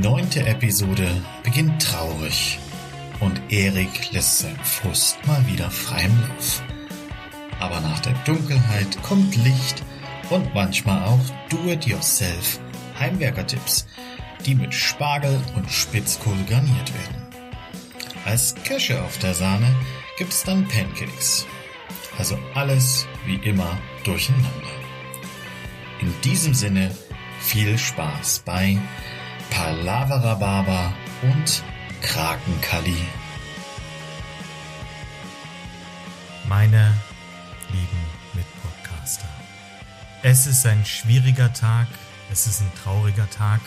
neunte Episode beginnt traurig und Erik lässt seinen Frust mal wieder freien Lauf. Aber nach der Dunkelheit kommt Licht und manchmal auch Do-it-yourself Heimwerker-Tipps, die mit Spargel und Spitzkohl garniert werden. Als Kirsche auf der Sahne gibt's dann Pancakes. Also alles wie immer durcheinander. In diesem Sinne viel Spaß bei Palavra Baba und Krakenkali. Meine lieben Mitpodcaster. Es ist ein schwieriger Tag, es ist ein trauriger Tag.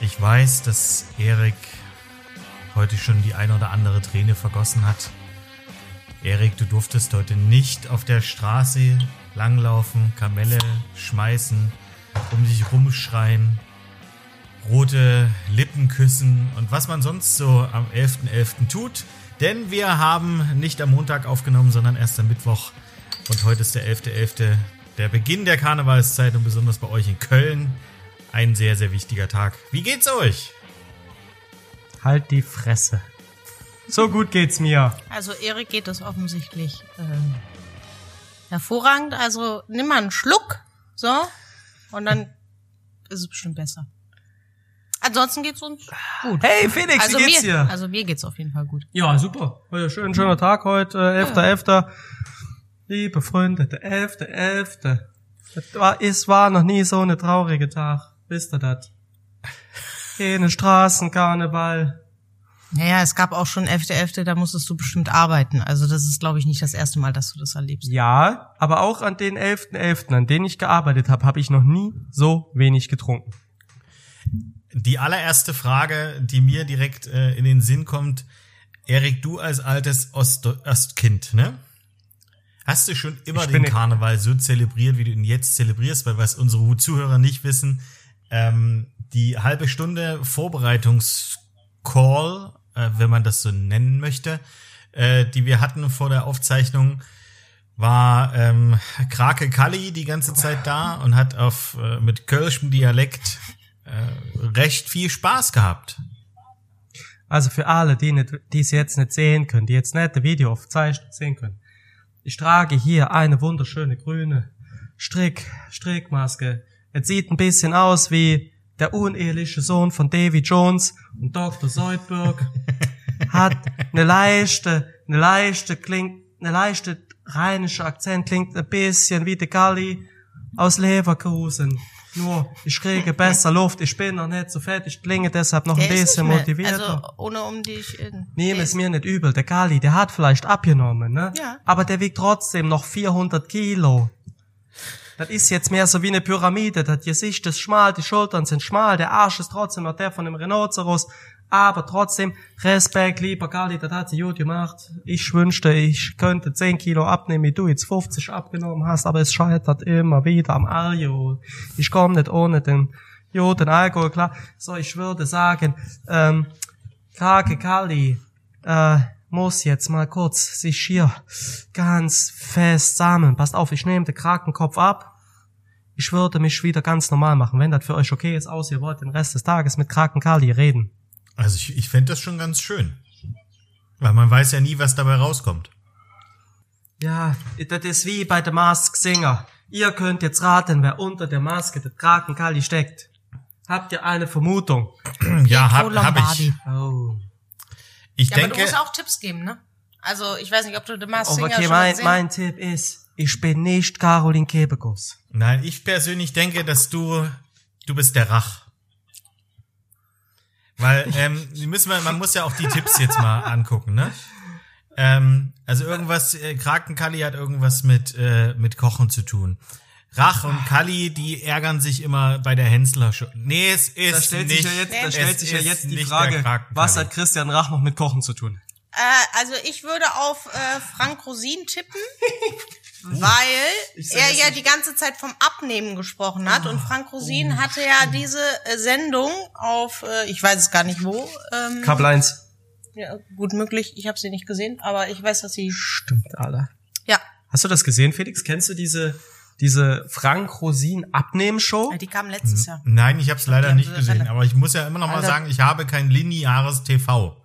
Ich weiß, dass Erik heute schon die ein oder andere Träne vergossen hat. Erik, du durftest heute nicht auf der Straße langlaufen, Kamelle schmeißen, um dich rumschreien, rote Lippen küssen und was man sonst so am 11.11. .11. tut. Denn wir haben nicht am Montag aufgenommen, sondern erst am Mittwoch. Und heute ist der 11.11., .11., der Beginn der Karnevalszeit und besonders bei euch in Köln ein sehr, sehr wichtiger Tag. Wie geht's euch? Halt die Fresse. So gut geht's mir. Also Erik geht es offensichtlich ähm, hervorragend. Also nimm mal einen Schluck, so, und dann ist es bestimmt besser. Ansonsten geht's uns gut. Hey Felix, also wie geht's mir, dir? Also mir geht's auf jeden Fall gut. Ja, super. Heute schön, schöner Tag heute, äh, 11.11. Liebe Freunde, der 11.11. Es war, es war noch nie so eine traurige Tag. Wisst ihr das? Keine Straßenkarneval. Naja, es gab auch schon 11.11., da musstest du bestimmt arbeiten. Also das ist, glaube ich, nicht das erste Mal, dass du das erlebst. Ja, aber auch an den 11.11., an denen ich gearbeitet habe, habe ich noch nie so wenig getrunken. Die allererste Frage, die mir direkt äh, in den Sinn kommt, Erik, du als altes Ost Ostkind, ne? Hast du schon immer den Karneval so zelebriert, wie du ihn jetzt zelebrierst? Weil was unsere Zuhörer nicht wissen, ähm, die halbe Stunde Vorbereitungscall, äh, wenn man das so nennen möchte, äh, die wir hatten vor der Aufzeichnung, war ähm, Krake Kalli die ganze Zeit da und hat auf äh, mit kölschem Dialekt äh, recht viel Spaß gehabt. Also für alle, die nicht, die es jetzt nicht sehen können, die jetzt nicht das Video aufzeichnet sehen können. Ich trage hier eine wunderschöne grüne Strick, Strickmaske. Es sieht ein bisschen aus wie der uneheliche Sohn von Davy Jones und Dr. Seudberg. Hat eine leichte, eine leichte, klingt, eine leichte rheinische Akzent, klingt ein bisschen wie der Galli aus Leverkusen. Nur, ich kriege besser Luft, ich bin noch nicht so fett, ich klinge deshalb noch ein Der ist bisschen motivierter. Also ohne um dich. in- Nehm es mir nicht übel, der Gali, der hat vielleicht abgenommen, ne? Ja. Aber der wiegt trotzdem noch 400 Kilo. Das ist jetzt mehr so wie eine Pyramide, das Gesicht ist schmal, die Schultern sind schmal, der Arsch ist trotzdem noch der von dem Rhinoceros, aber trotzdem, Respekt, lieber Gali, das hat sie gut gemacht. Ich wünschte, ich könnte 10 Kilo abnehmen, wie du jetzt 50 abgenommen hast, aber es scheitert immer wieder am Alkohol. Ich komme nicht ohne den guten Alkohol, klar. So, ich würde sagen, ähm, Krake Kali äh, muss jetzt mal kurz sich hier ganz fest sammeln. Passt auf, ich nehme den Krakenkopf ab. Ich würde mich wieder ganz normal machen. Wenn das für euch okay ist, aus, ihr wollt den Rest des Tages mit Kraken Kali reden. Also ich, ich fände das schon ganz schön. Weil man weiß ja nie, was dabei rauskommt. Ja, das ist wie bei der Mask Singer. Ihr könnt jetzt raten, wer unter der Maske des Kraken Kali steckt. Habt ihr eine Vermutung? Ja, hab, hab ich. Oh. Ich Ja, aber du denke, musst auch Tipps geben, ne? Also ich weiß nicht, ob du The Masked Oh, Singer okay, schon mein, gesehen mein Tipp ist, ich bin nicht Caroline Kebekus. nein, ich persönlich denke, dass du, du bist der Rach. Weil, ähm, müssen wir, man muss ja auch die Tipps jetzt mal angucken, ne? Ähm, also irgendwas, äh, Krakenkalli hat irgendwas mit, äh, mit Kochen zu tun. Rach und Kalli, die ärgern sich immer bei der Hensler schon. Nee, es ist Da stellt nicht, sich ja jetzt, da stellt sich ja jetzt die Frage, was hat Christian Rach noch mit Kochen zu tun? Äh, also ich würde auf äh, Frank Rosin tippen, weil sag er ja nicht- die ganze Zeit vom Abnehmen gesprochen hat und Frank Rosin hatte ja diese äh, Sendung auf, äh, ich weiß es gar nicht wo, ähm, Kabel 1. ja, gut möglich, ich habe sie nicht gesehen, aber ich weiß, dass sie, Stimmt, Alter. ja, Hast du das gesehen, Felix? Kennst du diese diese Frank Rosin Abnehmshow. Ja, die kam letztes Jahr. Nein, ich habe es leider nicht gesehen, aber ich muss ja immer noch mal Alter. sagen, ich habe kein lineares TV.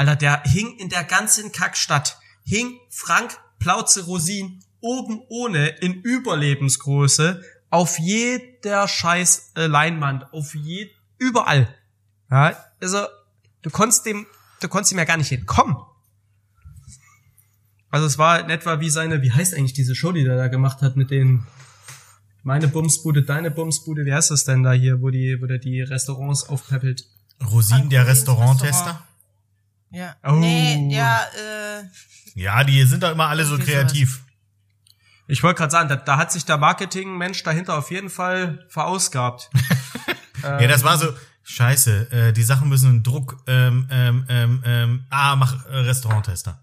Alter, der hing in der ganzen Kackstadt. Hing Frank Plauze Rosin oben ohne in Überlebensgröße auf jeder scheiß äh, Leinwand, auf je, überall. Ja, also, du konntest dem, du konntest ihm ja gar nicht entkommen. Also es war in etwa wie seine, wie heißt eigentlich diese Show, die der da gemacht hat mit den meine Bumsbude, deine Bumsbude, wie heißt das denn da hier, wo die, wo der die Restaurants aufpeppelt? Rosin, der Restauranttester. Ja. Oh. Nee, ja, äh, Ja, die sind doch immer alle so kreativ. Ich wollte gerade sagen, da, da hat sich der Marketingmensch dahinter auf jeden Fall verausgabt. Ja, das war so, scheiße, äh, die Sachen müssen in Druck, ähm, ähm, ähm, ähm, ah, mach äh, Restauranttester.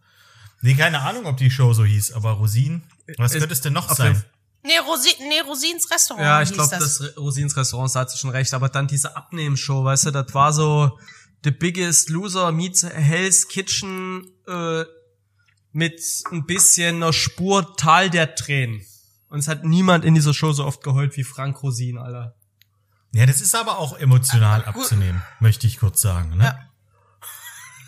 Nee, keine Ahnung, ob die Show so hieß, aber Rosin, was Ist- könnte es denn noch sein? nee, Rosi, nee, Rosins Restaurant Ja, ich glaube, das Re- Rosins Restaurant, da hat sie schon recht. Aber dann diese Abnehmshow, weißt du, das war so The Biggest Loser meets Hell's Kitchen äh, mit ein bisschen einer Spur Tal der Tränen. Und es hat niemand in dieser Show so oft geheult wie Frank Rosin, Alter. Ja, das ist aber auch emotional gut. abzunehmen, möchte ich kurz sagen. Ne? Ja.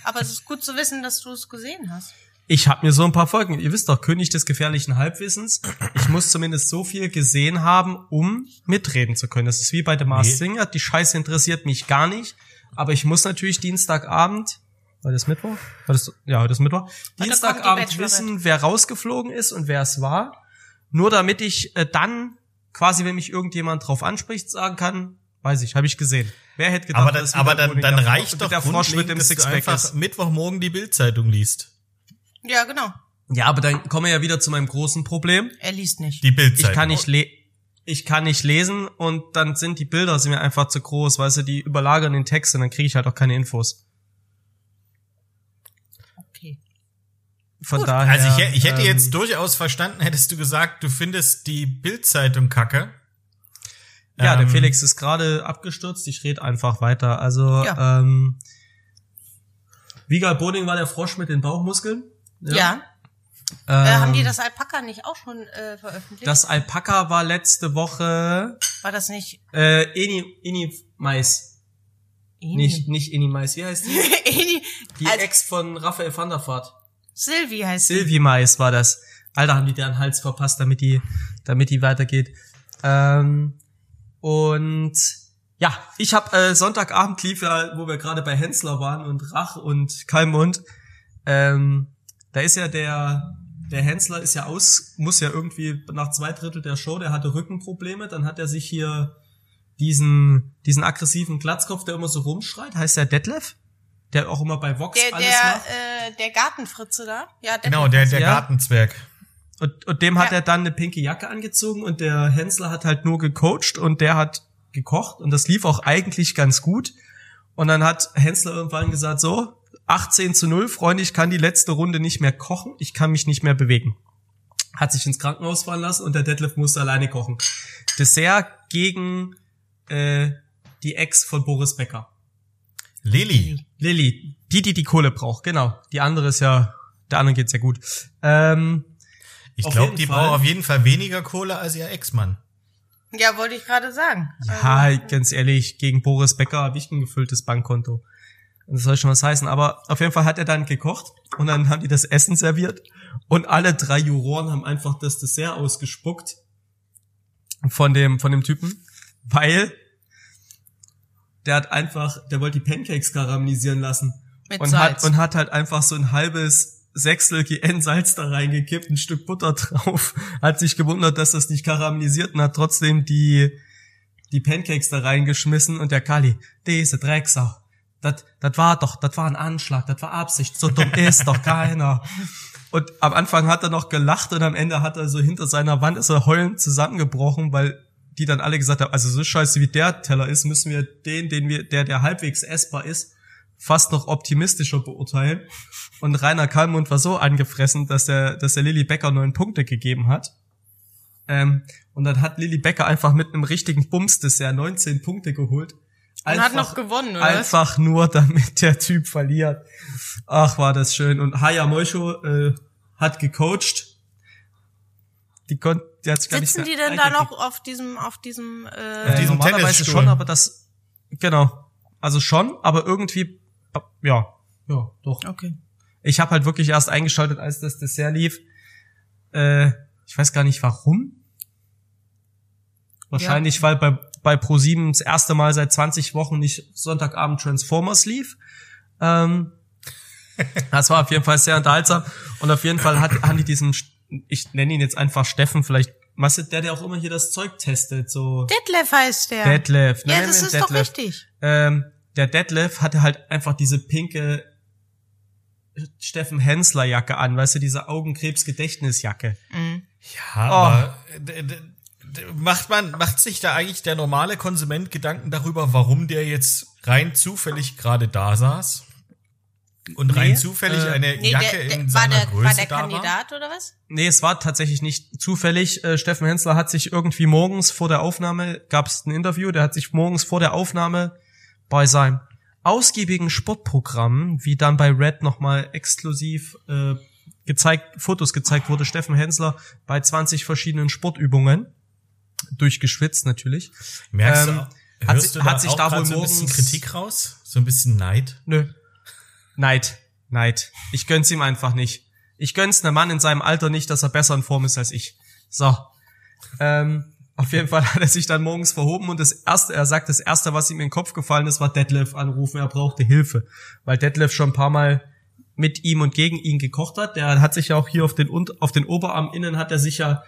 Aber es ist gut zu wissen, dass du es gesehen hast. Ich habe mir so ein paar Folgen, ihr wisst doch, König des gefährlichen Halbwissens. Ich muss zumindest so viel gesehen haben, um mitreden zu können. Das ist wie bei The Masked Nee. Singer. Die Scheiße interessiert mich gar nicht. Aber ich muss natürlich Dienstagabend, war das Mittwoch? War das, ja, heute ist Mittwoch. Dienstagabend wissen, wer rausgeflogen ist und wer es war. Nur damit ich äh, dann quasi, wenn mich irgendjemand drauf anspricht, sagen kann, weiß ich, habe ich gesehen. Wer hätte gedacht, Aber, dass dann, aber dann, dann der reicht Frosch- doch der Frosch mit dem dass du Sixpack einfach ist. Mittwochmorgen die Bildzeitung liest. Ja, genau. Ja, aber dann kommen wir ja wieder zu meinem großen Problem. Er liest nicht. Die Bildzeitung. ich kann nicht le ich kann nicht lesen und dann sind die Bilder sind mir einfach zu groß, weißt du, die überlagern den Text und dann kriege ich halt auch keine Infos. Okay. Von Gut. daher. Also ich, ich hätte ähm, jetzt durchaus verstanden, hättest du gesagt, du findest die Bildzeitung kacke. Ja, der Ähm, Felix ist gerade abgestürzt, ich rede einfach weiter. Also, Ja. ähm, Vigal Boding war der Frosch mit den Bauchmuskeln. Ja. Ähm, Äh, haben die das Alpaka nicht auch schon äh, veröffentlicht? Das Alpaka war letzte Woche War das nicht äh, Eni, Eni Mais. Nicht, nicht Eni Mais. Wie heißt die? Eni, Die also, Ex von Raphael van der Vaart. Sylvie heißt sie. Sylvie Mais war das. Alter, haben die deren Hals verpasst, damit die, damit die weitergeht. Ähm, und ja, ich habe äh, Sonntagabend lief ja, wo wir gerade bei Hensler waren und Rach und Kalmund. Ähm, da ist ja der der Hensler ist ja aus, muss ja irgendwie nach zwei Drittel der Show, der hatte Rückenprobleme, dann hat er sich hier diesen diesen aggressiven Glatzkopf, der immer so rumschreit, heißt der Detlef, der auch immer bei Vox Der, alles der, macht. äh, der Gartenfritze da. Ja, der Genau, der, der Ja. Gartenzwerg. Und, und dem hat Ja. er dann eine pinke Jacke angezogen und der Hensler hat halt nur gecoacht und der hat gekocht und das lief auch eigentlich ganz gut. Und dann hat Hensler irgendwann gesagt, so, 18 zu 0, Freunde, ich kann die letzte Runde nicht mehr kochen, ich kann mich nicht mehr bewegen. Hat sich ins Krankenhaus fahren lassen und der Detlef musste alleine kochen. Dessert gegen äh, die Ex von Boris Becker. Lilly. Lilly, die, die die Kohle braucht, genau. Die andere ist ja, der anderen geht's ja gut. Ähm, Ich glaube, die Fall. braucht auf jeden Fall weniger Kohle als ihr Ex-Mann. Ja, wollte ich gerade sagen. Ja, ganz ehrlich, gegen Boris Becker habe ich ein gefülltes Bankkonto. Und das soll schon was heißen. Aber auf jeden Fall hat er dann gekocht und dann haben die das Essen serviert und alle drei Juroren haben einfach das Dessert ausgespuckt von dem, von dem Typen, weil der hat einfach, der wollte die Pancakes karamellisieren lassen Mit und Salz. hat, und hat halt einfach so ein halbes Sechstel GN Salz da reingekippt, ein Stück Butter drauf, hat sich gewundert, dass das nicht karamellisiert und hat trotzdem die, die Pancakes da reingeschmissen und der Kali, diese Drecksau, das, das war doch, das war ein Anschlag, das war Absicht, so dumm ist doch keiner. Und am Anfang hat er noch gelacht und am Ende hat er so hinter seiner Wand ist er heulend zusammengebrochen, weil die dann alle gesagt haben, also so scheiße wie der Teller ist, müssen wir den, den wir, der, der halbwegs essbar ist, fast noch optimistischer beurteilen. Und Rainer Kallmund war so angefressen, dass er, dass er Lilly Becker neun Punkte gegeben hat. Ähm, und dann hat Lilly Becker einfach mit einem richtigen Bums-Dessert 19 Punkte geholt. Und hat noch gewonnen, oder? Einfach nur, damit der Typ verliert. Ach, war das schön. Und Haya Moisho äh, hat gecoacht. Die konnte, die hat sich gar nicht Sitzen mehr die denn da noch auf diesem, auf diesem, äh, Äh, diesem normalerweise schon, aber das, genau. Also schon, aber irgendwie, ja, ja, doch. okay. Ich habe halt wirklich erst eingeschaltet, als das Dessert lief. Äh, ich weiß gar nicht warum. Wahrscheinlich, weil bei, bei Pro7 das erste Mal seit 20 Wochen nicht Sonntagabend Transformers lief. Ähm, das war auf jeden Fall sehr unterhaltsam. Und auf jeden Fall hat, haben die diesen, ich nenne ihn jetzt einfach Steffen, vielleicht, was ist der, der auch immer hier das Zeug testet, so Detlef heißt der. Detlef. ja, Nennen das ist doch Detlef. richtig. Ähm, der Detlef hatte halt einfach diese pinke Steffen Hensler Jacke an, weißt du, diese Augenkrebs-Gedächtnisjacke. Ja, aber d- d- d- macht man, macht sich da eigentlich der normale Konsument Gedanken darüber, warum der jetzt rein zufällig gerade da saß? Und rein Nee, zufällig äh, eine Nee, Jacke der, der, in war seiner der, Größe war der da war? Kandidat oder was? Nee, es war tatsächlich nicht zufällig. Äh, Steffen Hensler hat sich irgendwie morgens vor der Aufnahme, gab es ein Interview, der hat sich morgens vor der Aufnahme bei seinem ausgiebigen Sportprogramm, wie dann bei Red nochmal exklusiv äh, gezeigt, Fotos gezeigt wurde, Steffen Hensler bei 20 verschiedenen Sportübungen, durchgeschwitzt natürlich. Merkst Ähm, du, hat hörst du hat sich da wohl so ein bisschen morgens- Kritik raus? So ein bisschen Neid? Nö. Neid. Neid. Ich gönn's ihm einfach nicht. Ich gönn's einem Mann in seinem Alter nicht, dass er besser in Form ist als ich. So. Ähm, auf jeden Fall hat er sich dann morgens verhoben und das erste, er sagt, das erste, was ihm in den Kopf gefallen ist, war Detlef anrufen. Er brauchte Hilfe. Weil Detlef schon ein paar Mal mit ihm und gegen ihn gekocht hat. Der hat sich ja auch hier auf den, auf den Oberarm innen hat er sich ja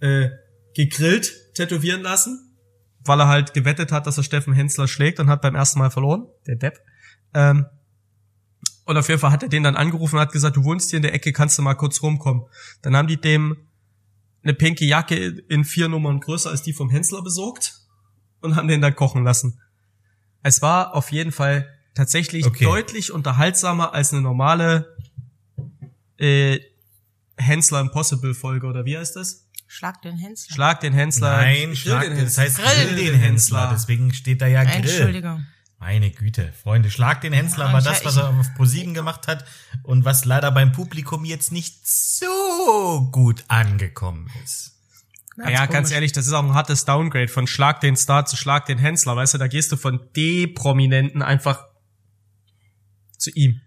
äh, gegrillt tätowieren lassen, weil er halt gewettet hat, dass er Steffen Hensler schlägt und hat beim ersten Mal verloren, der Depp. Ähm, und auf jeden Fall hat er den dann angerufen und hat gesagt, du wohnst hier in der Ecke, kannst du mal kurz rumkommen. Dann haben die dem eine pinke Jacke in vier Nummern größer als die vom Hensler besorgt und haben den dann kochen lassen. Es war auf jeden Fall tatsächlich Okay. deutlich unterhaltsamer als eine normale äh, Hensler Impossible Folge oder wie heißt das? Schlag den Hensler. Schlag den Hensler. Nein, Grill schlag, den das heißt Hensler. Grill den Hensler. Deswegen steht da ja Grill. Entschuldigung. Meine Güte, Freunde, schlag den Hensler Ja, war das, was er auf ProSieben gemacht hat und was leider beim Publikum jetzt nicht so gut angekommen ist. Ja, ja, ganz ehrlich, das ist auch ein hartes Downgrade von Schlag den Star zu Schlag den Hensler. Weißt du, da gehst du von D-Prominenten einfach zu ihm.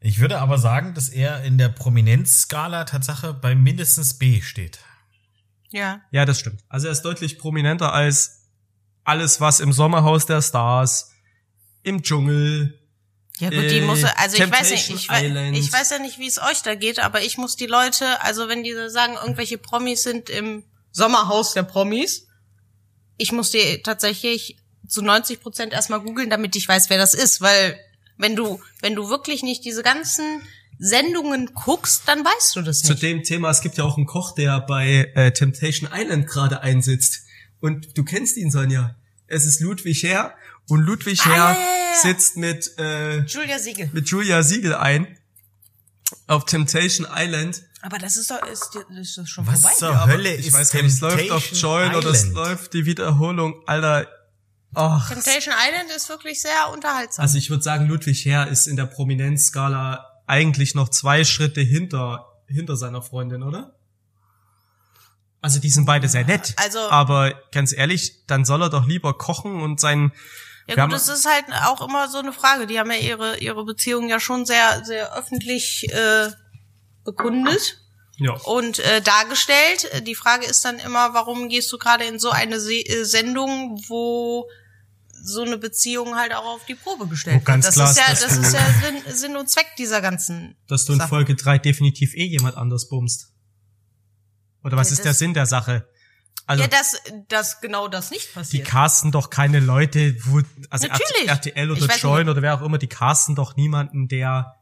Ich würde aber sagen, dass er in der Prominenzskala Tatsache bei mindestens B steht. Ja. Ja, das stimmt. Also er ist deutlich prominenter als alles, was im Sommerhaus der Stars, im Dschungel. Ja gut, die Äh, muss, also ich weiß nicht, ich, Island. ich weiß ja nicht, wie es euch da geht, aber ich muss die Leute, also wenn die so sagen, irgendwelche Promis sind im Sommerhaus der Promis, ich muss die tatsächlich zu 90 Prozent erstmal googeln, damit ich weiß, wer das ist, weil wenn du, wenn du wirklich nicht diese ganzen Sendungen guckst, dann weißt du das Zu nicht. dem Thema, es gibt ja auch einen Koch, der bei äh, Temptation Island gerade einsitzt. Und du kennst ihn, Sonja. Es ist Ludwig Herr. Und Ludwig Ah, Herr ja, ja, ja. sitzt mit, äh, Julia Siegel. mit Julia Siegel ein auf Temptation Island. Aber das ist doch, ist, das ist doch schon Was vorbei. zur Aber Hölle ich ist weiß gar nicht, es läuft auf Temptation Join oder es Island? läuft die Wiederholung, Alter. Ach, Temptation Island ist wirklich sehr unterhaltsam. also ich würde sagen, Ludwig Herr ist in der Prominenzskala eigentlich noch zwei Schritte hinter, hinter seiner Freundin, oder? Also die sind beide sehr nett. Also- aber ganz ehrlich, dann soll er doch lieber kochen und sein. Ja gut, das ist halt auch immer so eine Frage. Die haben ja ihre, ihre Beziehung ja schon sehr, sehr öffentlich äh, bekundet ja. und äh, dargestellt. Die Frage ist dann immer, warum gehst du gerade in so eine Se äh, Sendung, wo so eine Beziehung halt auch auf die Probe gestellt Wo ganz wird. klar Das ist ja, ist, dass das ist ja Sinn, Sinn und Zweck dieser ganzen. Dass du in Sache. Folge drei definitiv eh jemand anders bummst. Oder was Ja, ist der das- Sinn der Sache? Also ja, dass, dass genau das nicht die passiert. casten doch keine Leute, wo, also Natürlich. RTL oder Join oder wer auch immer, die casten doch niemanden, der,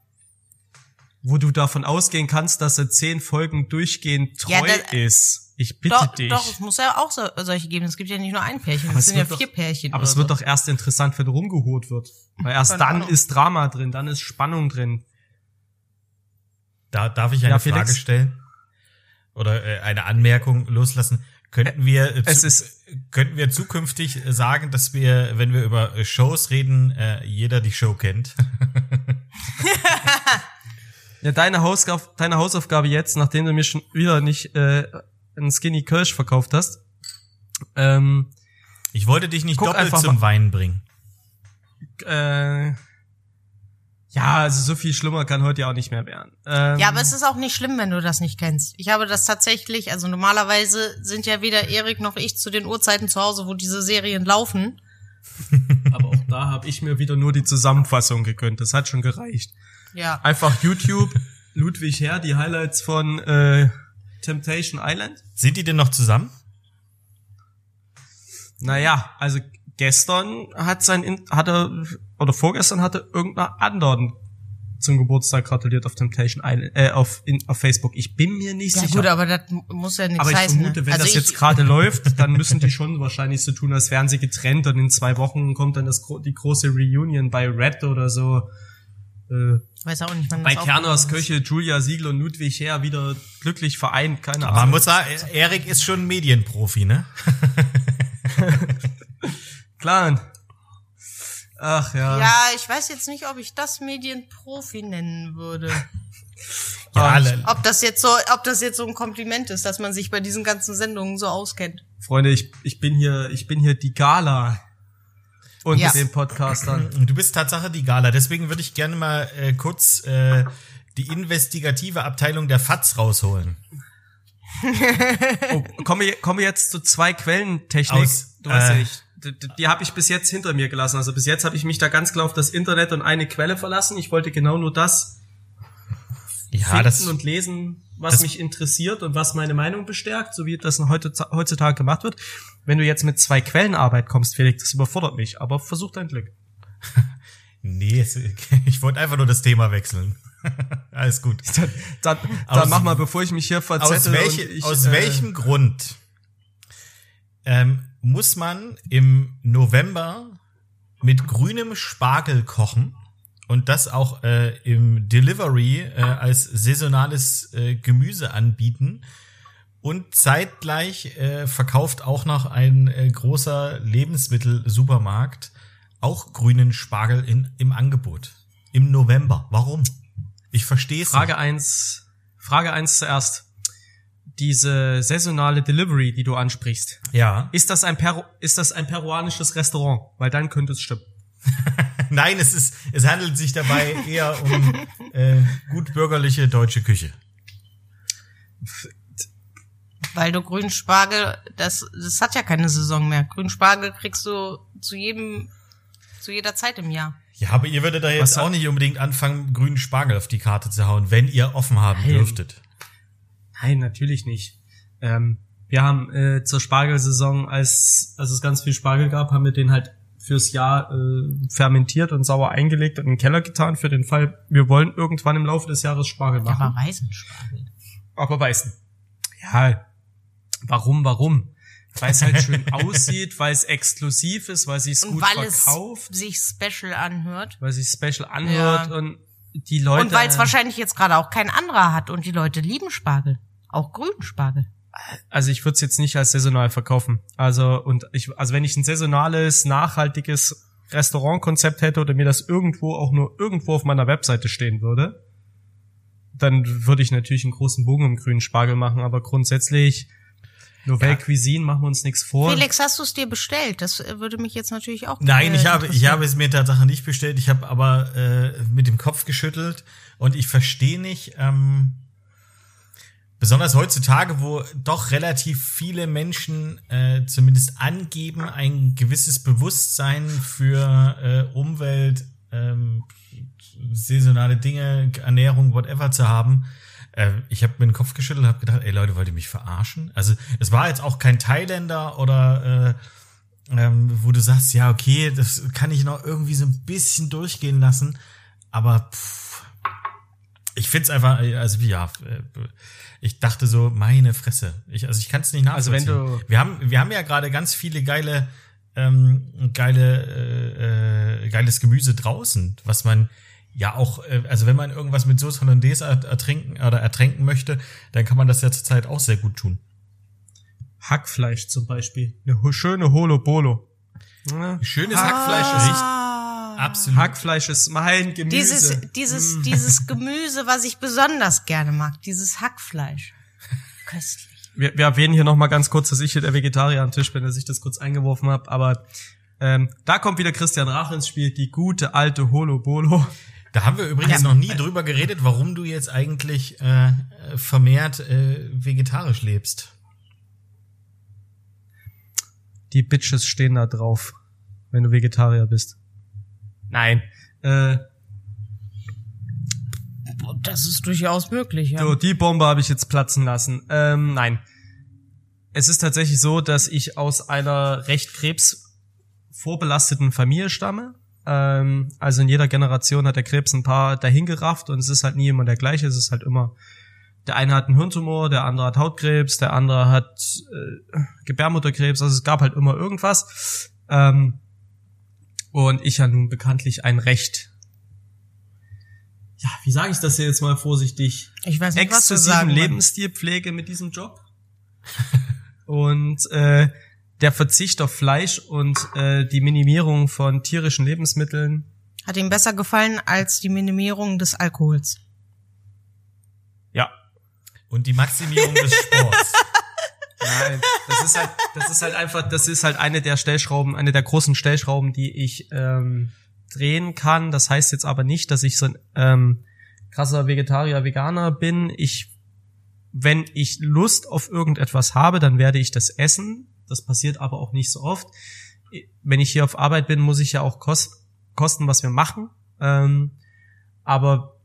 wo du davon ausgehen kannst, dass er zehn Folgen durchgehend treu Ja, da- ist. Ich bitte doch, dich. doch, es muss ja auch so, solche geben. Es gibt ja nicht nur ein Pärchen, Aber es sind ja wird vier doch- Pärchen. Aber es wird so. doch erst interessant, wenn rumgeholt wird. Weil erst dann Ahnung. ist Drama drin, dann ist Spannung drin. Da darf ich eine Ja? Frage stellen oder äh, eine Anmerkung loslassen. Könnten wir äh, Es zu, ist- könnten wir zukünftig äh, sagen, dass wir, wenn wir über äh, Shows reden, äh, jeder die Show kennt? Ja, deine Hausaufgabe, deine Hausaufgabe jetzt, nachdem du mir schon wieder nicht äh, einen Skinny Kirsch verkauft hast. Ähm, Ich wollte dich nicht doppelt einfach zum mal- Weinen bringen. äh, ja, also so viel schlimmer kann heute ja auch nicht mehr werden. Ähm, Ja, aber es ist auch nicht schlimm, wenn du das nicht kennst. Ich habe das tatsächlich, also normalerweise sind ja weder Erik noch ich zu den Uhrzeiten zu Hause, wo diese Serien laufen. aber auch da habe ich mir wieder nur die Zusammenfassung gegönnt. Das hat schon gereicht. Ja. Einfach YouTube, Ludwig Herr, die Highlights von äh, Temptation Island. Sind die denn noch zusammen? Naja, also gestern hat sein, In- hat er, oder vorgestern hatte irgendeiner anderen zum Geburtstag gratuliert auf Temptation Island, äh, auf, in, auf Facebook. Ich bin mir nicht Ja sicher. gut, aber das mu- muss ja nichts aber ich heißen. vermute, ne? wenn also das jetzt gerade läuft, dann müssen die schon wahrscheinlich so tun, als wären sie getrennt und in zwei Wochen kommt dann das, die große Reunion bei Red oder so. Äh, Ich weiß auch nicht, wann bei Kerners. Köche, Julia Siegel und Ludwig Herr wieder glücklich vereint, keine Aber man Ahnung. muss sagen, Erik ist schon Medienprofi, ne? Klar. Ach ja. Ja, ich weiß jetzt nicht, ob ich das Medienprofi nennen würde. Ja, Ah, alle. Ob das jetzt so, ob das jetzt so ein Kompliment ist, dass man sich bei diesen ganzen Sendungen so auskennt. Freunde, ich, ich bin hier, ich bin hier die Gala unter Ja. den Podcastern. Du bist Tatsache die Gala. Deswegen würde ich gerne mal äh, kurz äh, die investigative Abteilung der FATS rausholen. Oh, kommen wir jetzt zu zwei Quellentechnik. Aus, du weißt ja äh, nicht. Die, die- die habe ich bis jetzt hinter mir gelassen. Also bis jetzt habe ich mich da ganz klar auf das Internet und eine Quelle verlassen. Ich wollte genau nur das Ja, finden das, und lesen, was mich interessiert und was meine Meinung bestärkt, so wie das heute, heutzutage gemacht wird. Wenn du jetzt mit zwei Quellenarbeit kommst, Felix, das überfordert mich, aber versuch dein Glück. nee, ich wollte einfach nur das Thema wechseln. Alles gut. Dann, dann, Aus- dann mach mal, bevor ich mich hier verzettel. Aus, welche, ich, aus äh, welchem Grund ähm, muss man im November mit grünem Spargel kochen und das auch äh, im Delivery äh, als saisonales äh, Gemüse anbieten? Und zeitgleich äh, verkauft auch noch ein äh, großer Lebensmittelsupermarkt auch grünen Spargel in, im Angebot. Im November. Warum? Ich verstehe es Frage eins, Frage eins zuerst. Diese saisonale Delivery, die du ansprichst, nicht. Ja. ist das ein Peru ist das ein peruanisches Restaurant? Weil dann könnte es stimmen. Nein, es ist, es handelt sich dabei eher um äh, gut bürgerliche deutsche Küche. Weil du Grünspargel, das, das hat ja keine Saison mehr. Grünspargel kriegst du zu jedem, zu jeder Zeit im Jahr. Ja, aber ihr würdet da jetzt Was- auch nicht unbedingt anfangen, grünen Spargel auf die Karte zu hauen, wenn ihr offen haben Nein. dürftet. Nein, natürlich nicht. Ähm, wir haben äh, zur Spargelsaison, als, als es ganz viel Spargel gab, haben wir den halt fürs Jahr äh, fermentiert und sauer eingelegt und in den Keller getan für den Fall, wir wollen irgendwann im Laufe des Jahres Spargel machen. aber Weisenspargel. Aber weißen. Ja, warum, warum? Weil es halt schön aussieht, weil es exklusiv ist, weil sich's Und gut weil verkauft, es sich special anhört. weil sich special anhört Ja. und die Leute. Und weil es wahrscheinlich jetzt gerade auch kein anderer hat und die Leute lieben Spargel. Auch grünen Spargel. Also ich würde es jetzt nicht als saisonal verkaufen. Also und ich, also wenn ich ein saisonales, nachhaltiges Restaurantkonzept hätte oder mir das irgendwo auch nur irgendwo auf meiner Webseite stehen würde, dann würde ich natürlich einen großen Bogen um grünen Spargel machen. Aber grundsätzlich Nouvelle Ja. Cuisine machen wir uns nichts vor. Felix, hast du es dir bestellt? Das äh, würde mich jetzt natürlich auch Nein, äh, ich habe, ich habe es mir Tatsache nicht bestellt. Ich habe aber äh, mit dem Kopf geschüttelt und ich verstehe nicht, ähm, besonders heutzutage, wo doch relativ viele Menschen äh, zumindest angeben, ein gewisses Bewusstsein für äh, Umwelt, ähm, saisonale Dinge, Ernährung, whatever zu haben. Äh, ich habe mir den Kopf geschüttelt und habe gedacht, ey Leute, wollt ihr mich verarschen? Also es war jetzt auch kein Thailänder oder äh, ähm, wo du sagst, ja, okay, das kann ich noch irgendwie so ein bisschen durchgehen lassen, aber pff, ich find's einfach, also ja, äh, ich dachte so, meine Fresse. Ich, also ich kann es nicht Also nachvollziehen. wenn du- wir haben, wir haben ja gerade ganz viele geile, ähm, geile, äh, äh, geiles Gemüse draußen, was man ja auch, äh, also wenn man irgendwas mit Sauce Hollandaise er- ertrinken oder ertränken möchte, dann kann man das ja zurzeit auch sehr gut tun. Hackfleisch zum Beispiel. Eine schöne Holo Bolo. Schönes Hackfleisch riecht Ah. Absolut. Hackfleisch ist mein Gemüse. Dieses, dieses, dieses Gemüse, was ich besonders gerne mag, dieses Hackfleisch. Köstlich. wir, wir erwähnen hier nochmal ganz kurz, dass ich hier der Vegetarier am Tisch bin, dass ich das kurz eingeworfen habe, aber ähm, da kommt wieder Christian Rach ins Spiel, die gute alte Holo Bolo. Da haben wir übrigens noch nie drüber geredet, warum du jetzt eigentlich äh, vermehrt äh, vegetarisch lebst. Die Bitches stehen da drauf, wenn du Vegetarier bist. Nein. Äh, Das ist durchaus möglich, ja. So, die Bombe habe ich jetzt platzen lassen. Ähm, nein. Es ist tatsächlich so, dass ich aus einer recht krebsvorbelasteten Familie stamme. Ähm, also in jeder Generation hat der Krebs ein paar dahingerafft und es ist halt nie immer der gleiche. Es ist halt immer, der eine hat einen Hirntumor, der andere hat Hautkrebs, der andere hat äh, Gebärmutterkrebs. Also es gab halt immer irgendwas. Ähm, und ich ja nun bekanntlich ein recht ja, wie sage ich das hier jetzt mal vorsichtig? Ich weiß nicht, was du exzessiven sagen Lebensstil pflege mit diesem Job. und äh, der Verzicht auf Fleisch und äh, die Minimierung von tierischen Lebensmitteln. Hat ihm besser gefallen als die Minimierung des Alkohols. Ja. Und die Maximierung des Sports. Nein, das ist halt, das ist halt einfach, das ist halt eine der Stellschrauben, eine der großen Stellschrauben, die ich ähm, drehen kann. Das heißt jetzt aber nicht, dass ich so ein ähm, krasser Vegetarier, Veganer bin. Ich, wenn ich Lust auf irgendetwas habe, dann werde ich das essen. Das passiert aber auch nicht so oft. Wenn ich hier auf Arbeit bin, muss ich ja auch kos kosten, was wir machen. Ähm, aber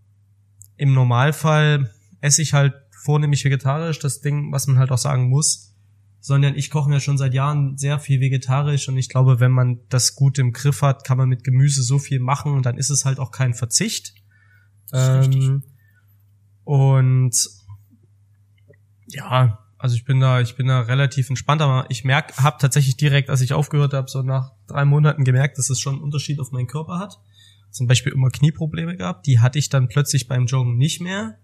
im Normalfall esse ich halt vornehmlich vegetarisch. Das Ding, was man halt auch sagen muss, sondern ich koche ja schon seit Jahren sehr viel vegetarisch und ich glaube, wenn man das gut im Griff hat, kann man mit Gemüse so viel machen und dann ist es halt auch kein Verzicht. Ähm, und ja, also ich bin da, ich bin da relativ entspannt, aber ich merk, habe tatsächlich direkt, als ich aufgehört habe, so nach drei Monaten gemerkt, dass es schon einen Unterschied auf meinen Körper hat. Zum Beispiel immer Knieprobleme gehabt, die hatte ich dann plötzlich beim Joggen nicht mehr.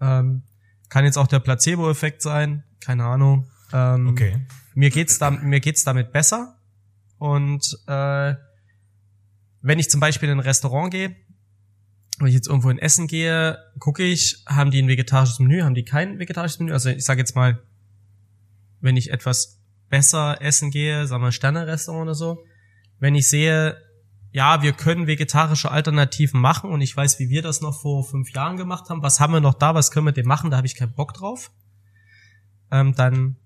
Ähm, kann jetzt auch der Placebo-Effekt sein, keine Ahnung. Ähm, Okay. mir geht's da, mir geht's damit besser. Und äh, wenn ich zum Beispiel in ein Restaurant gehe, wenn ich jetzt irgendwo in Essen gehe, gucke ich, haben die ein vegetarisches Menü, haben die kein vegetarisches Menü? Also ich sage jetzt mal, wenn ich etwas besser essen gehe, sagen wir Sterne-Restaurant oder so, wenn ich sehe, ja, wir können vegetarische Alternativen machen und ich weiß, wie wir das noch vor fünf Jahren gemacht haben, was haben wir noch da, was können wir dem machen, da habe ich keinen Bock drauf, ähm, dann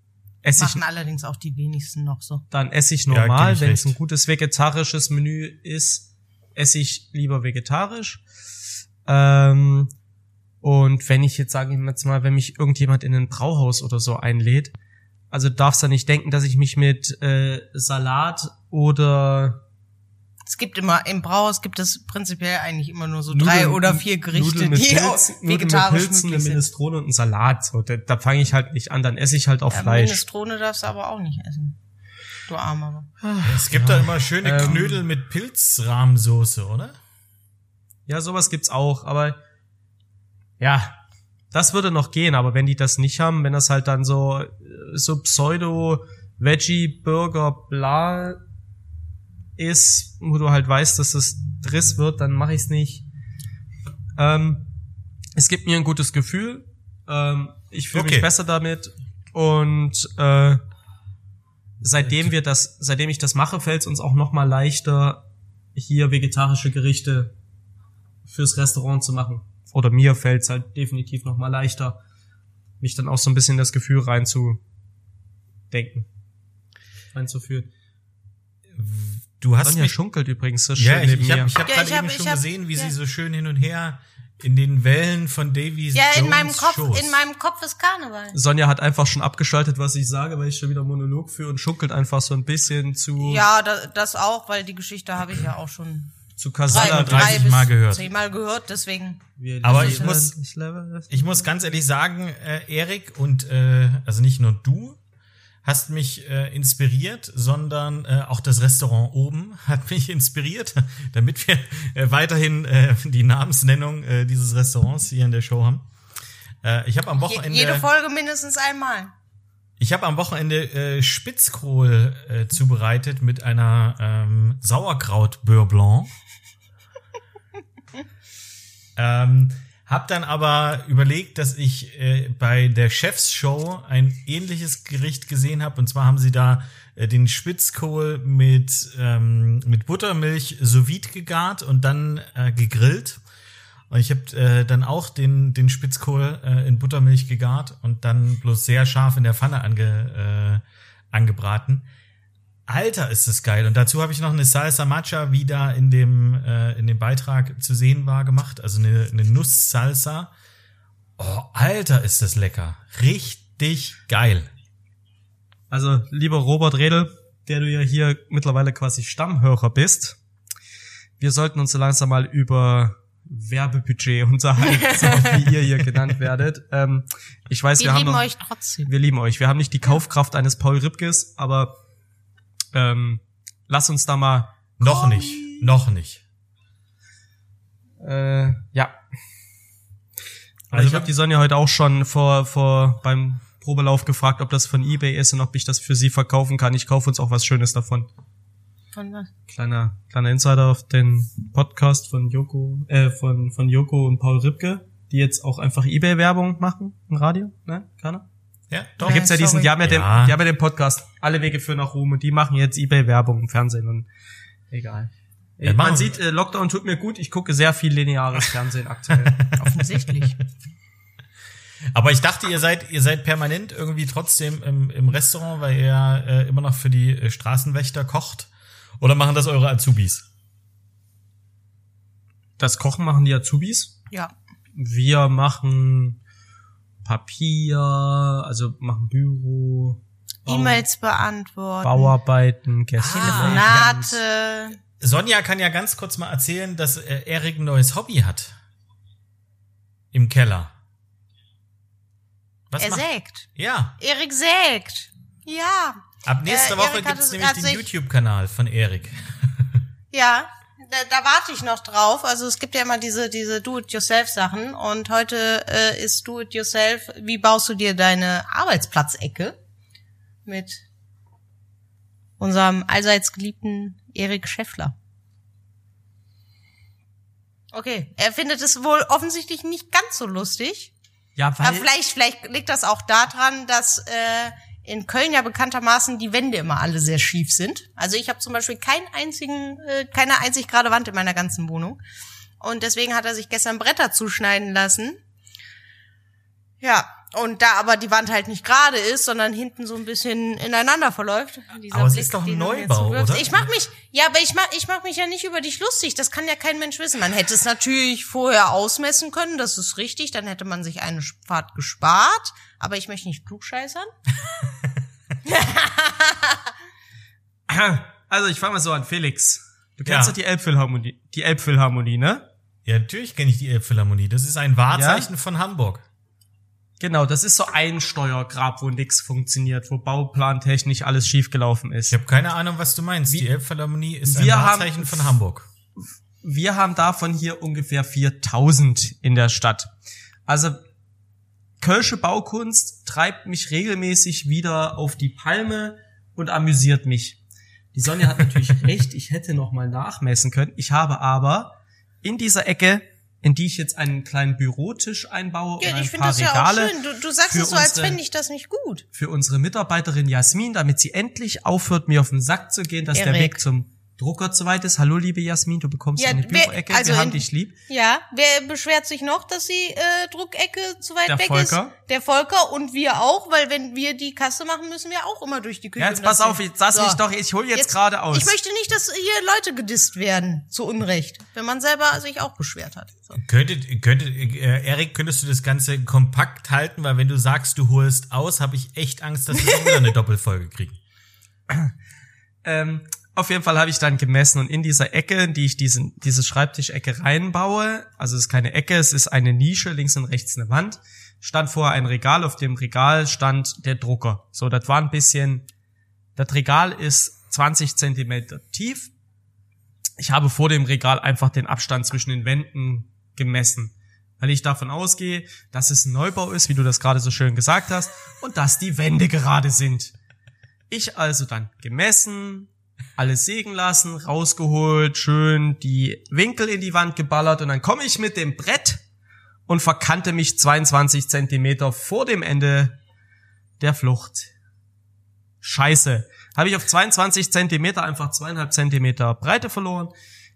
esse ich Machen allerdings auch die wenigsten noch so. dann esse ich Ja, normal. ich Wenn es ein gutes vegetarisches Menü ist, esse ich lieber vegetarisch. Ähm, und wenn ich jetzt, sage ich jetzt mal, wenn mich irgendjemand in ein Brauhaus oder so einlädt, also darfst du nicht denken, dass ich mich mit äh, Salat oder Es gibt immer, im Brauhaus gibt es prinzipiell eigentlich immer nur so drei Nudeln- oder vier Gerichte, die Pilz, auch Nudeln mit vegetarisch Pilzen, eine möglich sind. Minestrone und ein Salat. So, da da fange ich halt nicht an, dann esse ich halt auch Ja, Fleisch. Minestrone darfst du aber auch nicht essen. Du Armer. Es gibt da immer schöne Ähm, Knödel mit Pilzrahmsoße, oder? Ja, sowas gibt's auch, aber ja, das würde noch gehen, aber wenn die das nicht haben, wenn das halt dann so äh, so Pseudo Veggie Burger bla ist, wo du halt weißt, dass es Driss wird, dann mache ich's nicht. Ähm, es gibt mir ein gutes Gefühl. Ähm, ich fühle Okay. mich besser damit und äh, seitdem wir das, seitdem ich das mache, fällt es uns auch noch mal leichter, hier vegetarische Gerichte fürs Restaurant zu machen. Oder mir fällt es halt definitiv noch mal leichter, mich dann auch so ein bisschen in das Gefühl reinzudenken, reinzufühlen. Du hast Sonja mich, schunkelt übrigens so schön ja, ich, neben ich habe mir. ich hab Ja, gerade ich hab- eben schon hab- gesehen, wie ja. sie so schön hin und her in den Wellen von Davies Ja, in Jones meinem Kopf, Shows. in meinem Kopf ist Karneval. Sonja hat einfach schon abgeschaltet, was ich sage, weil ich schon wieder Monolog führe und schunkelt einfach so ein bisschen zu, Ja, da, das auch, weil die Geschichte habe ich ja auch schon zu Kasala. 30 drei bis Mal gehört. zehnmal gehört, deswegen. Aber ich muss-. Ich muss ganz ehrlich sagen, äh, Erik und äh, also nicht nur du hast mich äh, inspiriert, sondern äh, auch das Restaurant oben hat mich inspiriert, damit wir äh, weiterhin äh, die Namensnennung äh, dieses Restaurants hier in der Show haben. Äh, ich habe am Wochenende jede Folge mindestens einmal. ich habe am Wochenende äh, Spitzkohl äh, zubereitet mit einer ähm, Sauerkraut Beurre Blanc. ähm, Hab dann aber überlegt, dass ich äh, bei der Chefsshow ein ähnliches Gericht gesehen habe. Und zwar haben sie da äh, den Spitzkohl mit, ähm, mit Buttermilch sous vide gegart und dann äh, gegrillt. Und ich habe äh, dann auch den, den Spitzkohl äh, in Buttermilch gegart und dann bloß sehr scharf in der Pfanne ange, äh, angebraten. Alter, ist das geil. Und dazu habe ich noch eine Salsa Matcha, wie da in dem, äh, in dem Beitrag zu sehen war, gemacht. Also eine, eine Nuss-Salsa. Oh, Alter, ist das lecker. Richtig geil. Also, lieber Robert Redl, der du ja hier mittlerweile quasi Stammhörer bist, wir sollten uns so langsam mal über Werbebudget unterhalten, so wie ihr hier genannt werdet. Ähm, ich weiß, wir, Wir haben lieben noch, euch trotzdem. wir lieben euch. Wir haben nicht die Kaufkraft eines Paul Ripkes, aber ähm, lass uns da mal Noch nicht. Noch nicht. Äh, ja. Also Also ich habe die Sonja heute auch schon vor, vor beim Probelauf gefragt, ob das von eBay ist und ob ich das für sie verkaufen kann. Ich kaufe uns auch was Schönes davon. Von was? Kleiner, kleiner Insider auf den Podcast von Joko, äh, von, von Joko und Paul Ripke, die jetzt auch einfach eBay-Werbung machen im Radio, ne? Keiner? Ja, Da doch. gibt's ja diesen, sorry. die haben ja, den, Ja. die haben ja den Podcast, alle Wege führen nach Ruhm und die machen jetzt eBay-Werbung im Fernsehen und egal. Ja, Man machen- sieht, äh, Lockdown tut mir gut, ich gucke sehr viel lineares Fernsehen aktuell. Offensichtlich. Aber ich dachte, ihr seid, ihr seid permanent irgendwie trotzdem im, im Restaurant, weil ihr ja äh, immer noch für die äh, Straßenwächter kocht. Oder machen das eure Azubis? Das Kochen machen die Azubis. ja. Wir machen Papier, also machen Büro, E-Mails beantworten. Bauarbeiten, Gäste. Telefonate. Sonja kann ja ganz kurz mal erzählen, dass äh, Erik ein neues Hobby hat. Im Keller. Was er macht? sägt. Ja. Erik sägt. Ja. Ab nächste Äh, Woche gibt's es- nämlich den sich- YouTube-Kanal von Erik. Ja, da, da warte ich noch drauf. Also es gibt ja immer diese diese Do-it-yourself-Sachen und heute äh, ist Do-it-yourself. Wie baust du dir deine Arbeitsplatzecke mit unserem allseits geliebten Erik Schäffler? Okay, er findet es wohl offensichtlich nicht ganz so lustig. Ja, weil, Aber vielleicht, vielleicht liegt das auch daran, dass äh, in Köln ja bekanntermaßen die Wände immer alle sehr schief sind. Also ich habe zum Beispiel keinen einzigen, äh, keine einzig gerade Wand in meiner ganzen Wohnung. Und deswegen hat er sich gestern Bretter zuschneiden lassen. Ja, und da aber die Wand halt nicht gerade ist, sondern hinten so ein bisschen ineinander verläuft. Aber es Blick, ist doch ein Neubau, oder? Ich mach mich, ja, aber ich mach, ich mach mich ja nicht über dich lustig. Das kann ja kein Mensch wissen. Man hätte es natürlich vorher ausmessen können, das ist richtig. Dann hätte man sich eine Fahrt gespart. Aber ich möchte nicht klugscheißern. also ich fange mal so an, Felix. Du kennst Ja. doch die Elbphilharmonie, die Elbphilharmonie, ne? Ja, natürlich kenne ich die Elbphilharmonie. Das ist ein Wahrzeichen von Hamburg. Genau, das ist so ein Steuergrab, wo nix funktioniert, wo bauplantechnisch alles schiefgelaufen ist. Ich habe keine Ahnung, was du meinst. die Elbphilharmonie ist ein wir haben- Wahrzeichen von Hamburg. Wir haben davon hier ungefähr 4000 in der Stadt. Also Kölsche Baukunst treibt mich regelmäßig wieder auf die Palme und amüsiert mich. Die Sonja hat natürlich recht, ich hätte noch mal nachmessen können. Ich habe aber in dieser Ecke, in die ich jetzt einen kleinen Bürotisch einbaue Ja, und ein ich finde paar das ja Regale auch schön. Du, du sagst für es so, als unsere- fände ich das nicht gut. für unsere Mitarbeiterin Jasmin, damit sie endlich aufhört, mir auf den Sack zu gehen, dass der Erik. Weg zum Drucker zu weit ist. Hallo, liebe Jasmin, du bekommst Ja, eine Büroecke. also Wir haben in- dich lieb. Ja, wer beschwert sich noch, dass die äh, Druckecke zu weit Der weg Volker. ist? Der Volker und wir auch, weil wenn wir die Kasse machen, müssen wir auch immer durch die Küche. Ja, jetzt pass auf, jetzt lass So. mich doch, ich hol jetzt, gerade aus. Ich möchte nicht, dass hier Leute gedisst werden, zu Unrecht, wenn man selber sich auch beschwert hat. So. Könntet, könntet, äh, Erik, könntest du das Ganze kompakt halten, weil wenn du sagst, du holst aus, habe ich echt Angst, dass wir wieder eine Doppelfolge kriegen. ähm, auf jeden Fall habe ich dann gemessen und in dieser Ecke, in die ich diesen, diese Schreibtischecke reinbaue, also es ist keine Ecke, es ist eine Nische, links und rechts eine Wand, stand vorher ein Regal, auf dem Regal stand der Drucker. So, das war ein bisschen, das Regal ist 20 Zentimeter tief. Ich habe vor dem Regal einfach den Abstand zwischen den Wänden gemessen, weil ich davon ausgehe, dass es ein Neubau ist, wie du das gerade so schön gesagt hast, und dass die Wände gerade sind. Ich also dann gemessen, alles sägen lassen, rausgeholt, schön die Winkel in die Wand geballert und dann komme ich mit dem Brett und verkannte mich 22 Zentimeter vor dem Ende der Flucht. Scheiße. Habe ich auf 22 Zentimeter einfach zweieinhalb Zentimeter Breite verloren,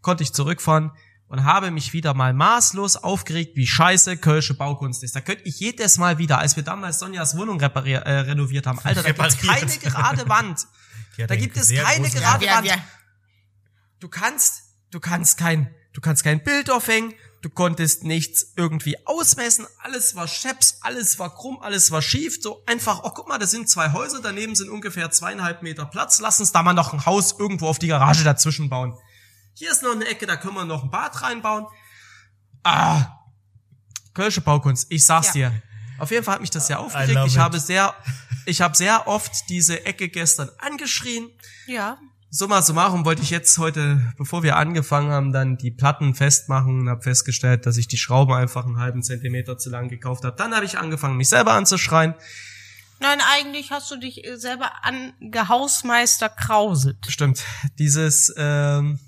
konnte ich zurückfahren und habe mich wieder mal maßlos aufgeregt, wie scheiße Kölsche Baukunst ist. Da könnte ich jedes Mal wieder, als wir damals Sonjas Wohnung reparier, äh, renoviert haben, Alter, da gibt's keine gerade Wand. Da gibt es keine gerade Ja, Wand. ja. Du kannst, du kannst kein, du kannst kein Bild aufhängen, du konntest nichts irgendwie ausmessen, alles war scheps, alles war krumm, alles war schief, so einfach, oh guck mal, das sind zwei Häuser, daneben sind ungefähr zweieinhalb Meter Platz, lass uns da mal noch ein Haus irgendwo auf die Garage dazwischen bauen. Hier ist noch eine Ecke, da können wir noch ein Bad reinbauen. Ah, Kölsche Baukunst, ich sag's Ja. dir. Auf jeden Fall hat mich das sehr aufgeregt. Ich it. habe sehr, ich habe sehr oft diese Ecke gestern angeschrien. Ja. Summa summarum wollte ich jetzt heute, bevor wir angefangen haben, dann die Platten festmachen und habe festgestellt, dass ich die Schrauben einfach einen halben Zentimeter zu lang gekauft habe. Dann habe ich angefangen, mich selber anzuschreien. Nein, eigentlich hast du dich äh, selber angehausmeister Krauset. Stimmt, dieses ähm,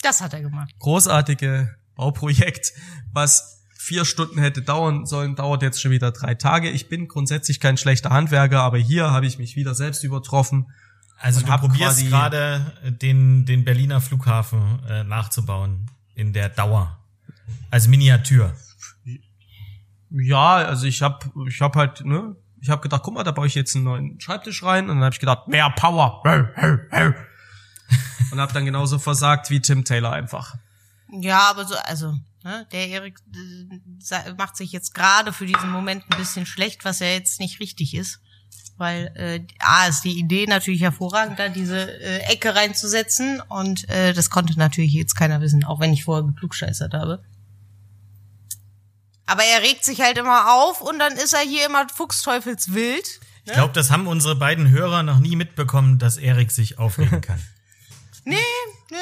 Das hat er gemacht. großartige Bauprojekt, was vier Stunden hätte dauern sollen, dauert jetzt schon wieder drei Tage. Ich bin grundsätzlich kein schlechter Handwerker, aber hier habe ich mich wieder selbst übertroffen. Also du probierst gerade äh, den, den Berliner Flughafen äh, nachzubauen in der Dauer. Als Miniatur. Ja, also ich hab, ich hab halt, ne, ich hab gedacht, guck mal, da baue ich jetzt einen neuen Schreibtisch rein und dann hab ich gedacht, mehr Power. Und hab dann genauso versagt wie Tim Taylor einfach. Ja, aber so, also, ne, der Erik äh, macht sich jetzt gerade für diesen Moment ein bisschen schlecht, was ja jetzt nicht richtig ist. Weil äh, A ist die Idee natürlich hervorragend, da diese äh, Ecke reinzusetzen und äh, das konnte natürlich jetzt keiner wissen, auch wenn ich vorher geklugscheißert habe. Aber er regt sich halt immer auf und dann ist er hier immer fuchsteufelswild. Ich glaube, das haben unsere beiden Hörer noch nie mitbekommen, dass Erik sich aufregen kann. Nee, nee,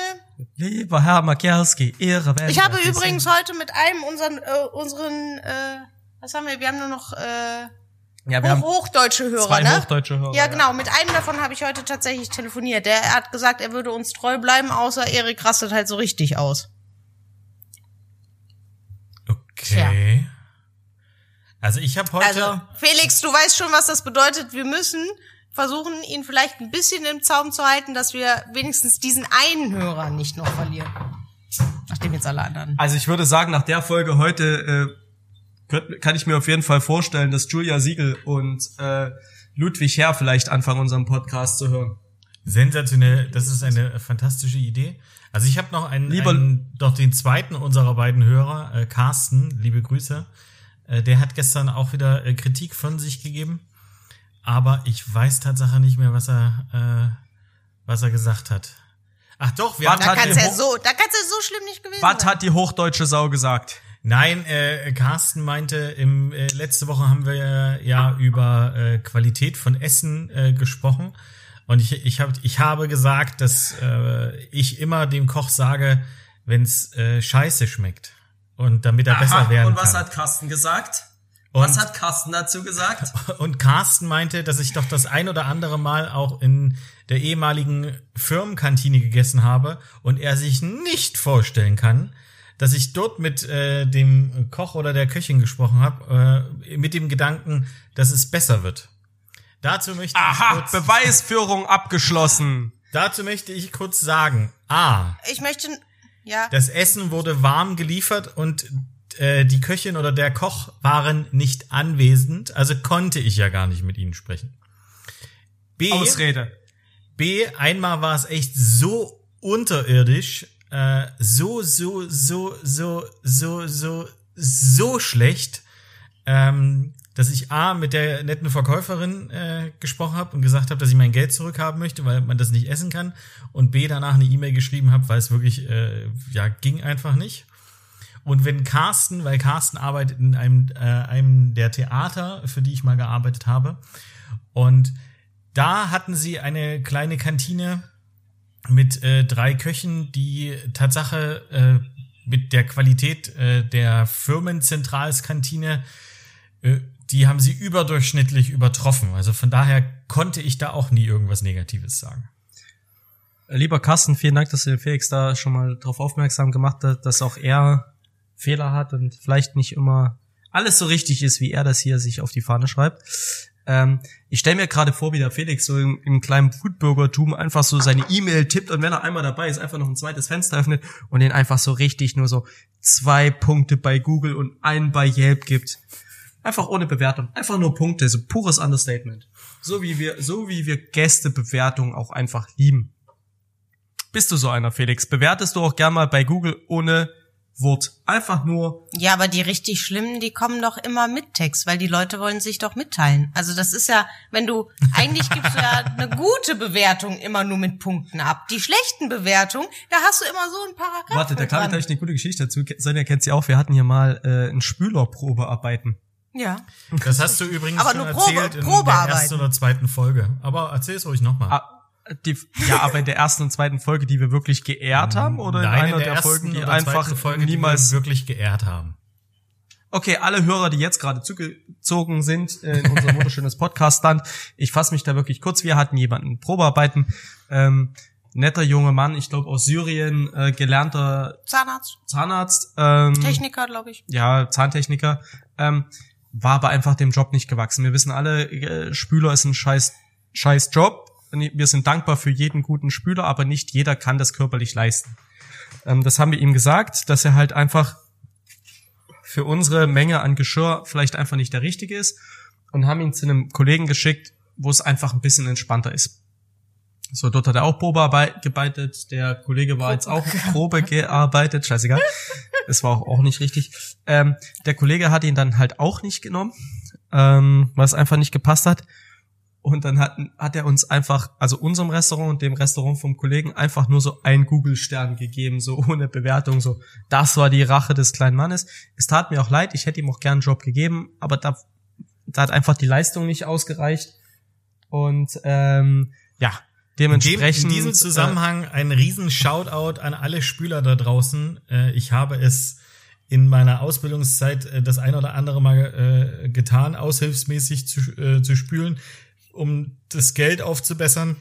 Lieber Herr Makielski, Ihre Welt. Ich habe übrigens heute mit einem unseren, äh, unseren, äh, was haben wir? Wir haben nur noch äh, ja, wir hochdeutsche Hörer, zwei ne? hochdeutsche Hörer. ja, genau. Mit einem davon habe ich heute tatsächlich telefoniert. Der hat gesagt, er würde uns treu bleiben, außer Erik rastet halt so richtig aus. Okay. Also ich habe heute. Also, Felix, du weißt schon, was das bedeutet. Wir müssen versuchen, ihn vielleicht ein bisschen im Zaum zu halten, dass wir wenigstens diesen einen Hörer nicht noch verlieren. Nachdem jetzt alle anderen. Also ich würde sagen, nach der Folge heute äh, könnt, kann ich mir auf jeden Fall vorstellen, dass Julia Siegel und äh, Ludwig Herr vielleicht anfangen, unseren Podcast zu hören. Sensationell, das ist eine fantastische Idee. Also ich habe noch einen, Lieber- einen, noch den zweiten unserer beiden Hörer, äh, Carsten, liebe Grüße. Äh, der hat gestern auch wieder äh, Kritik von sich gegeben, aber ich weiß Tatsache nicht mehr, was er, äh, was er gesagt hat. Ach doch, wir Was haben Da hat kann's ja so, da kann's ja so schlimm nicht gewesen Was hat die hochdeutsche Sau gesagt? Nein, äh, Carsten meinte, im, äh, letzte Woche haben wir ja über äh, Qualität von Essen äh, gesprochen. Und ich, ich, hab, ich habe gesagt, dass äh, ich immer dem Koch sage, wenn's äh, scheiße schmeckt. Und damit er besser werden und was kann. hat Carsten gesagt? Und- was hat Carsten dazu gesagt? Und Carsten meinte, dass ich doch das ein oder andere Mal auch in der ehemaligen Firmenkantine gegessen habe und er sich nicht vorstellen kann, dass ich dort mit äh, dem Koch oder der Köchin gesprochen habe, äh, mit dem Gedanken, dass es besser wird. Dazu möchte ich Aha, kurz, Beweisführung abgeschlossen. dazu möchte ich kurz sagen, a, Ich möchte, ja, das Essen wurde warm geliefert und äh, die Köchin oder der Koch waren nicht anwesend, also konnte ich ja gar nicht mit ihnen sprechen. B, Ausrede. B, einmal war es echt so unterirdisch, äh, so, so, so, so, so, so, so schlecht, ähm, dass ich A mit der netten Verkäuferin äh, gesprochen habe und gesagt habe, dass ich mein Geld zurückhaben möchte, weil man das nicht essen kann. Und B danach eine E-Mail geschrieben habe, weil es wirklich, äh, ja, ging einfach nicht. Und wenn Carsten, weil Carsten arbeitet in einem, äh, einem der Theater, für die ich mal gearbeitet habe, und da hatten sie eine kleine Kantine mit äh, drei Köchen, die Tatsache äh, mit der Qualität äh, der Firmenzentralskantine, äh, die haben sie überdurchschnittlich übertroffen. Also von daher konnte ich da auch nie irgendwas Negatives sagen. Lieber Carsten, vielen Dank, dass du den Felix da schon mal drauf aufmerksam gemacht hast, dass auch er Fehler hat und vielleicht nicht immer alles so richtig ist, wie er das hier sich auf die Fahne schreibt. Ähm, ich stelle mir gerade vor, wie der Felix so im, im kleinen Foodburgertum einfach so seine E-Mail tippt und wenn er einmal dabei ist, einfach noch ein zweites Fenster öffnet und den einfach so richtig nur so zwei Punkte bei Google und einen bei Yelp gibt. Einfach ohne Bewertung. Einfach nur Punkte, so pures Understatement. So wie wir, so wie wir Gästebewertungen auch einfach lieben. Bist du so einer, Felix? Bewertest du auch gern mal bei Google ohne Wort? Einfach nur, Ja, aber die richtig schlimmen, die kommen doch immer mit Text, weil die Leute wollen sich doch mitteilen. Also das ist ja, wenn du, eigentlich gibst du ja eine gute Bewertung immer nur mit Punkten ab. Die schlechten Bewertungen, da hast du immer so ein Paragraph. warte, da kann ich eine gute Geschichte dazu. Sonja kennt sie auch. Wir hatten hier mal äh, ein Spülerprobearbeiten. Ja. Das hast du übrigens Aber schon nur Probe- erzählt in der Probearbeiten. ersten oder zweiten Folge. Aber erzähl es ruhig nochmal. Ah, die, ja, aber in der ersten und zweiten Folge, die wir wirklich geehrt haben, oder in Nein, einer in der, ersten Folgen, die einfach Folge, niemals die wir wirklich geehrt haben. Okay, alle Hörer, die jetzt gerade zugezogen sind äh, in unser wunderschönes Podcast-Land, ich fasse mich da wirklich kurz. Wir hatten jemanden Probearbeiten, ähm, netter junger Mann, ich glaube aus Syrien, äh, gelernter Zahnarzt, Zahnarzt, ähm, Techniker, glaube ich. ja, Zahntechniker, ähm, war aber einfach dem Job nicht gewachsen. Wir wissen alle, äh, Spüler ist ein scheiß, scheiß Job. Wir sind dankbar für jeden guten Spüler, aber nicht jeder kann das körperlich leisten. Ähm, das haben wir ihm gesagt, dass er halt einfach für unsere Menge an Geschirr vielleicht einfach nicht der richtige ist und haben ihn zu einem Kollegen geschickt, wo es einfach ein bisschen entspannter ist. So, dort hat er auch Probe gearbeitet. Der Kollege war jetzt auch Probe gearbeitet. Scheißegal. Das war auch, auch nicht richtig. Ähm, der Kollege hat ihn dann halt auch nicht genommen, ähm, weil es einfach nicht gepasst hat. Und dann hat, hat er uns einfach, also unserem Restaurant und dem Restaurant vom Kollegen, einfach nur so einen Google-Stern gegeben, so ohne Bewertung, so. Das war die Rache des kleinen Mannes. Es tat mir auch leid, ich hätte ihm auch gern einen Job gegeben, aber da, da hat einfach die Leistung nicht ausgereicht. Und ähm, ja, In, dem, dementsprechend. in diesem Zusammenhang ein riesen Shoutout an alle Spüler da draußen. Äh, ich habe es in meiner Ausbildungszeit äh, das ein oder andere Mal äh, getan, aushilfsmäßig zu, äh, zu spülen, um das Geld aufzubessern.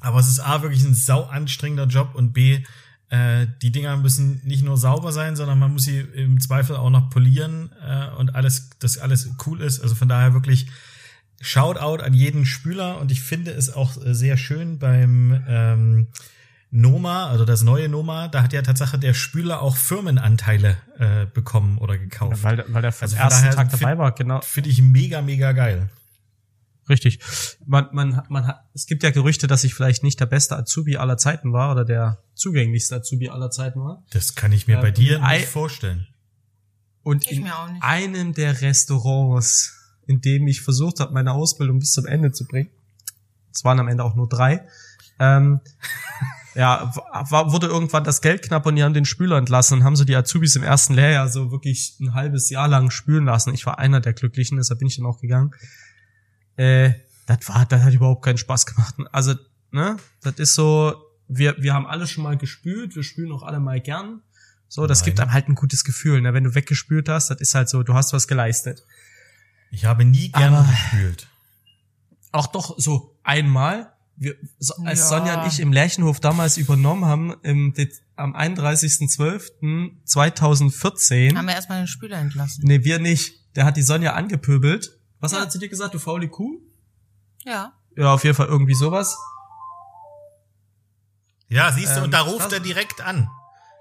Aber es ist A, wirklich ein sau anstrengender Job und B, äh, die Dinger müssen nicht nur sauber sein, sondern man muss sie im Zweifel auch noch polieren äh, und alles, dass alles cool ist. Also von daher wirklich Shoutout an jeden Spüler und ich finde es auch äh, sehr schön beim ähm, Noma, also das neue Noma, da hat ja Tatsache der Spüler auch Firmenanteile äh, bekommen oder gekauft. weil, weil der Also ersten Tag dabei war, genau. Finde ich mega, mega geil. Richtig. Man, man, man hat, es gibt ja Gerüchte, dass ich vielleicht nicht der beste Azubi aller Zeiten war oder der zugänglichste Azubi aller Zeiten war. Das kann ich mir Ja, bei dir Ei- nicht vorstellen. Und Ich in mir auch nicht. einem der Restaurants, in dem ich versucht habe, meine Ausbildung bis zum Ende zu bringen, es waren am Ende auch nur drei, ähm, ja, war, wurde irgendwann das Geld knapp und die haben den Spüler entlassen und haben so die Azubis im ersten Lehrjahr so wirklich ein halbes Jahr lang spülen lassen. Ich war einer der Glücklichen, deshalb bin ich dann auch gegangen. Äh, das war, das hat überhaupt keinen Spaß gemacht. Also, ne, das ist so, wir, wir haben alle schon mal gespült, wir spülen auch alle mal gern. So, das Nein. gibt einem halt ein gutes Gefühl, ne? Wenn du weggespült hast, das ist halt so, du hast was geleistet. Ich habe nie gerne Aber- gespült. Auch doch so einmal, wir, so, als Ja. Sonja und ich im Lärchenhof damals übernommen haben, im, am 31.12.2014, Haben wir erstmal den Spüler entlassen. nee, wir nicht, der hat die Sonja angepöbelt. Was hat er zu dir gesagt, du faule Kuh? Ja. Ja, auf jeden Fall irgendwie sowas. Ja, siehst du, Ähm, und da ruft das- er direkt an.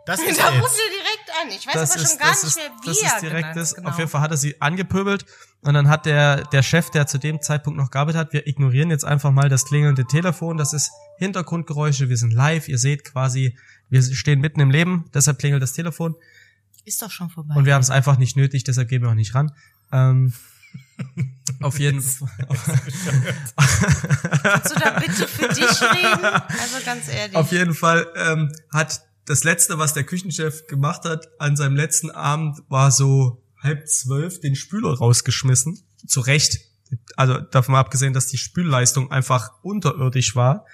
Das ist Da er ruft ihr direkt an. Ich weiß das aber ist, schon gar nicht ist, mehr, wie das er ist direkt genannt, das. genau. Auf jeden Fall hat er sie angepöbelt und dann hat der, der Chef, der zu dem Zeitpunkt noch gearbeitet hat, wir ignorieren jetzt einfach mal das klingelnde Telefon, das ist Hintergrundgeräusche, wir sind live, ihr seht quasi, wir stehen mitten im Leben, deshalb klingelt das Telefon Ist doch schon vorbei. und wir haben es einfach nicht nötig, deshalb gehen wir auch nicht ran. Ähm, auf jeden Fall. Kannst du da bitte für dich reden? Also ganz ehrlich. Auf jeden Fall ähm, hat das letzte, was der Küchenchef gemacht hat an seinem letzten Abend, war so halb zwölf den Spüler rausgeschmissen. Zu Recht. Also davon mal abgesehen, dass die Spülleistung einfach unterirdisch war,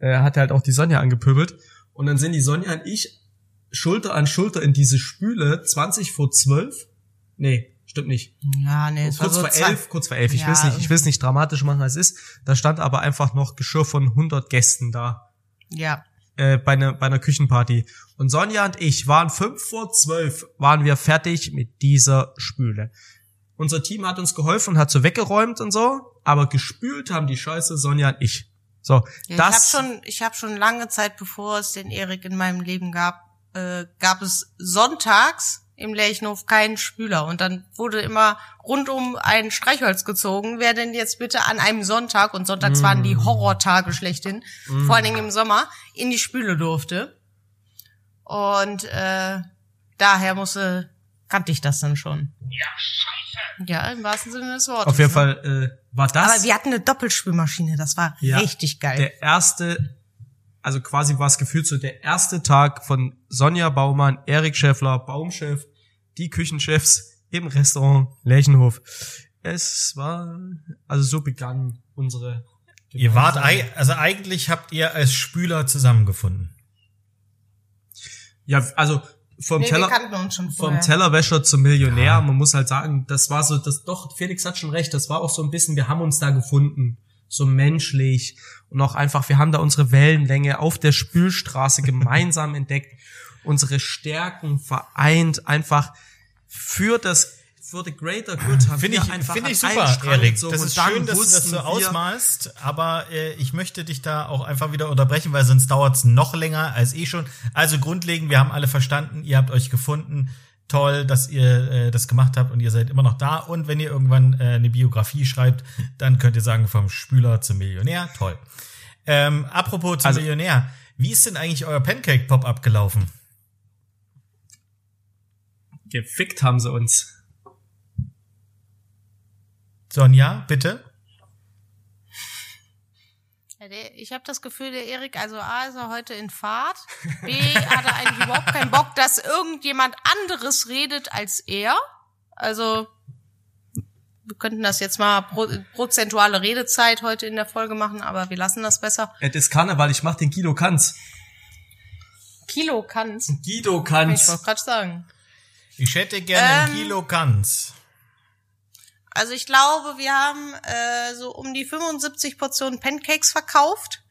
äh, hat er halt auch die Sonja angepöbelt. Und dann sind die Sonja und ich Schulter an Schulter in diese Spüle 20 vor 12. Nee, stimmt nicht. ja, nee, es war Kurz so vor elf, kurz vor elf. Ich Ja, will es nicht, ich will es nicht dramatisch machen, als es ist. Da stand aber einfach noch Geschirr von 100 Gästen da. Ja. äh, bei, einer bei einer Küchenparty. Und Sonja und ich waren fünf vor zwölf, waren wir fertig mit dieser Spüle. Unser Team hat uns geholfen und hat so weggeräumt und so, aber gespült haben die Scheiße Sonja und ich. So, Ja, das ich habe schon, ich habe schon lange Zeit, bevor es den Erik in meinem Leben gab, äh, gab es sonntags im Lerchenhof keinen Spüler und dann wurde immer rundum ein Streichholz gezogen. Wer denn jetzt bitte an einem Sonntag und sonntags waren Mm. die Horrortage schlechthin, vor allen Dingen im Sommer, in die Spüle durfte. Und äh, daher musste kannte ich das dann schon. Ja, scheiße. Ja, im wahrsten Sinne des Wortes. auf jeden ne? Fall äh, war das Aber wir hatten eine Doppelspülmaschine, das war Ja, richtig geil. der erste, also quasi war es gefühlt so der erste Tag von Sonja Baumann, Erik Schäffler, Baumchef, die Küchenchefs im Restaurant Lerchenhof. Es war, also so begann unsere. Ihr wart, also eigentlich habt ihr als Spüler zusammengefunden. Ja, also vom Nee, Teller, vom. Tellerwäscher zum Millionär. Man muss halt sagen, das war so, das doch, Felix hat schon recht, das war auch so ein bisschen, wir haben uns da gefunden. So menschlich und auch einfach, wir haben da unsere Wellenlänge auf der Spülstraße gemeinsam entdeckt, unsere Stärken vereint, einfach für das, für the greater good haben Finde wir ich, einfach finde ich super, Erik. gezogen Das ist schön, dass du das so wir- ausmalst, aber äh, ich möchte dich da auch einfach wieder unterbrechen, weil sonst dauert's noch länger als eh schon. Also grundlegend, wir haben alle verstanden, ihr habt euch gefunden. Toll, dass ihr äh, das gemacht habt und ihr seid immer noch da. Und wenn ihr irgendwann äh, eine Biografie schreibt, dann könnt ihr sagen, vom Spüler zum Millionär. Toll. Ähm, apropos zum Also- Millionär. Wie ist denn eigentlich euer Pancake-Pop-Up gelaufen? Gefickt haben sie uns. Sonja, bitte? Ich habe das Gefühl, der Erik, also A ist er heute in Fahrt, B hat er eigentlich überhaupt keinen Bock, dass irgendjemand anderes redet als er. Also wir könnten das jetzt mal pro, prozentuale Redezeit heute in der Folge machen, aber wir lassen das besser. Es ist Karneval, ich mach den Guido Kanz. Kilo kann's. Guido Ich Kanz. wollte gerade sagen. Ich hätte gerne ein Ähm, Kilo Kanz. Also ich glaube, wir haben äh, so um die 75 Portionen Pancakes verkauft.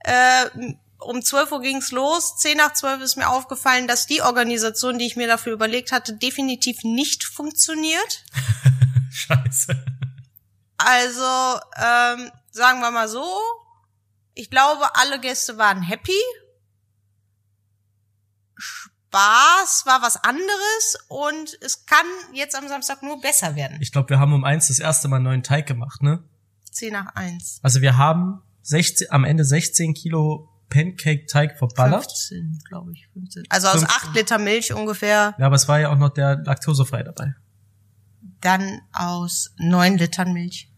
Äh, um 12 Uhr ging's los. 10 nach 12 ist mir aufgefallen, dass die Organisation, die ich mir dafür überlegt hatte, definitiv nicht funktioniert. Scheiße. Also ähm, sagen wir mal so, ich glaube, alle Gäste waren happy. Spaß war was anderes und es kann jetzt am Samstag nur besser werden. Ich glaube, wir haben um eins das erste Mal einen neuen Teig gemacht, ne? 10 nach 1. Also wir haben 16, am Ende 16 Kilo Pancake-Teig verballert. 15, glaube ich. 15. Also aus 15. 8 Liter Milch ungefähr, Ja, aber es war ja auch noch der laktosefrei dabei. dann aus 9 Litern Milch.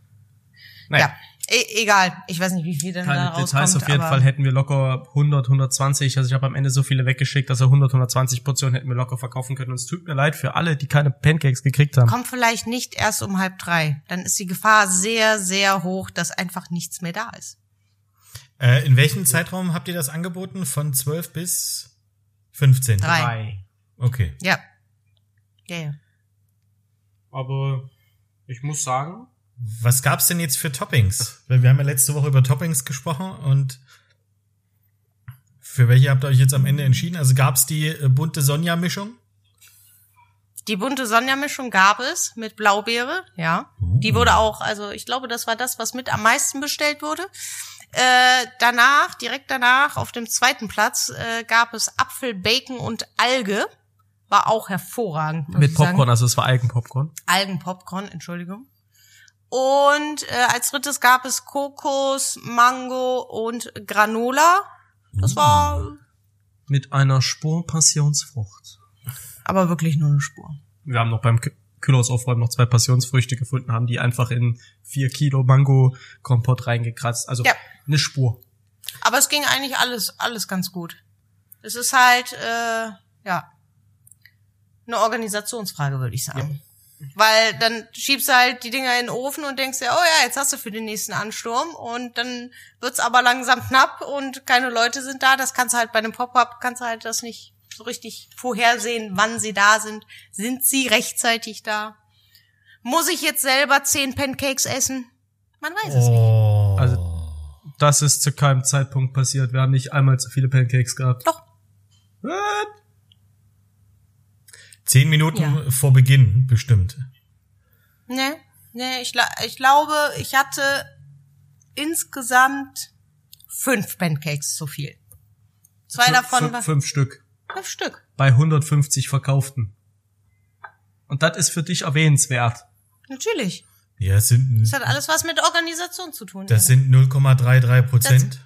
Ja, e egal. Ich weiß nicht, wie viel denn da Keine rauskommt. Details, auf jeden Fall hätten wir locker 100, 120, also ich habe am Ende so viele weggeschickt, dass er 100, 120 Portionen hätten wir locker verkaufen können. Und es tut mir leid für alle, die keine Pancakes gekriegt haben. Kommt vielleicht nicht erst um halb drei. Dann ist die Gefahr sehr, sehr hoch, dass einfach nichts mehr da ist. Äh, in welchem Zeitraum habt ihr das angeboten? Von 12 bis 15? Drei. Okay. Ja. Ja, ja. Aber ich muss sagen, Was gab's denn jetzt für Toppings? Weil wir haben ja letzte Woche über Toppings gesprochen und für welche habt ihr euch jetzt am Ende entschieden? Also gab's die äh, bunte Sonja-Mischung? Die bunte Sonja-Mischung gab es mit Blaubeere, ja. Die wurde auch, also ich glaube, das war das, was mit am meisten bestellt wurde. Äh, danach, direkt danach, auf dem zweiten Platz, äh, gab es Apfel, Bacon und Alge. War auch hervorragend. mit. Popcorn, also es war Algenpopcorn. Algenpopcorn, Entschuldigung. Und äh, als drittes gab es Kokos, Mango und Granola. Das war Mit einer Spur Passionsfrucht. aber wirklich nur eine Spur. Wir haben noch beim Kü- Kühlhaus aufräumen noch zwei Passionsfrüchte gefunden, haben die einfach in vier Kilo Mango-Kompott reingekratzt. Also Ja. eine Spur. Aber es ging eigentlich alles, alles ganz gut. Es ist halt, äh, ja, eine Organisationsfrage, würde ich sagen. Weil dann schiebst du halt die Dinger in den Ofen und denkst dir, oh ja, jetzt hast du für den nächsten Ansturm und dann wird's aber langsam knapp und keine Leute sind da. Das kannst du halt bei einem Pop-Up, kannst du halt das nicht so richtig vorhersehen, wann sie da sind. Sind sie rechtzeitig da? Muss ich jetzt selber zehn Pancakes essen? Man weiß es nicht. Oh. Also- Das ist zu keinem Zeitpunkt passiert. Wir haben nicht einmal zu viele Pancakes gehabt. Doch. What? Zehn Minuten Ja. vor Beginn bestimmt. Ne, ne, ich, ich glaube, ich hatte insgesamt fünf Pancakes zu viel. Zwei Fün- davon fün- war fünf Stück. fünf Stück. Bei 150 verkauften. Und das ist für dich erwähnenswert. Natürlich. Ja, es sind, Das hat alles was mit Organisation zu tun. das sind 0,33 Prozent.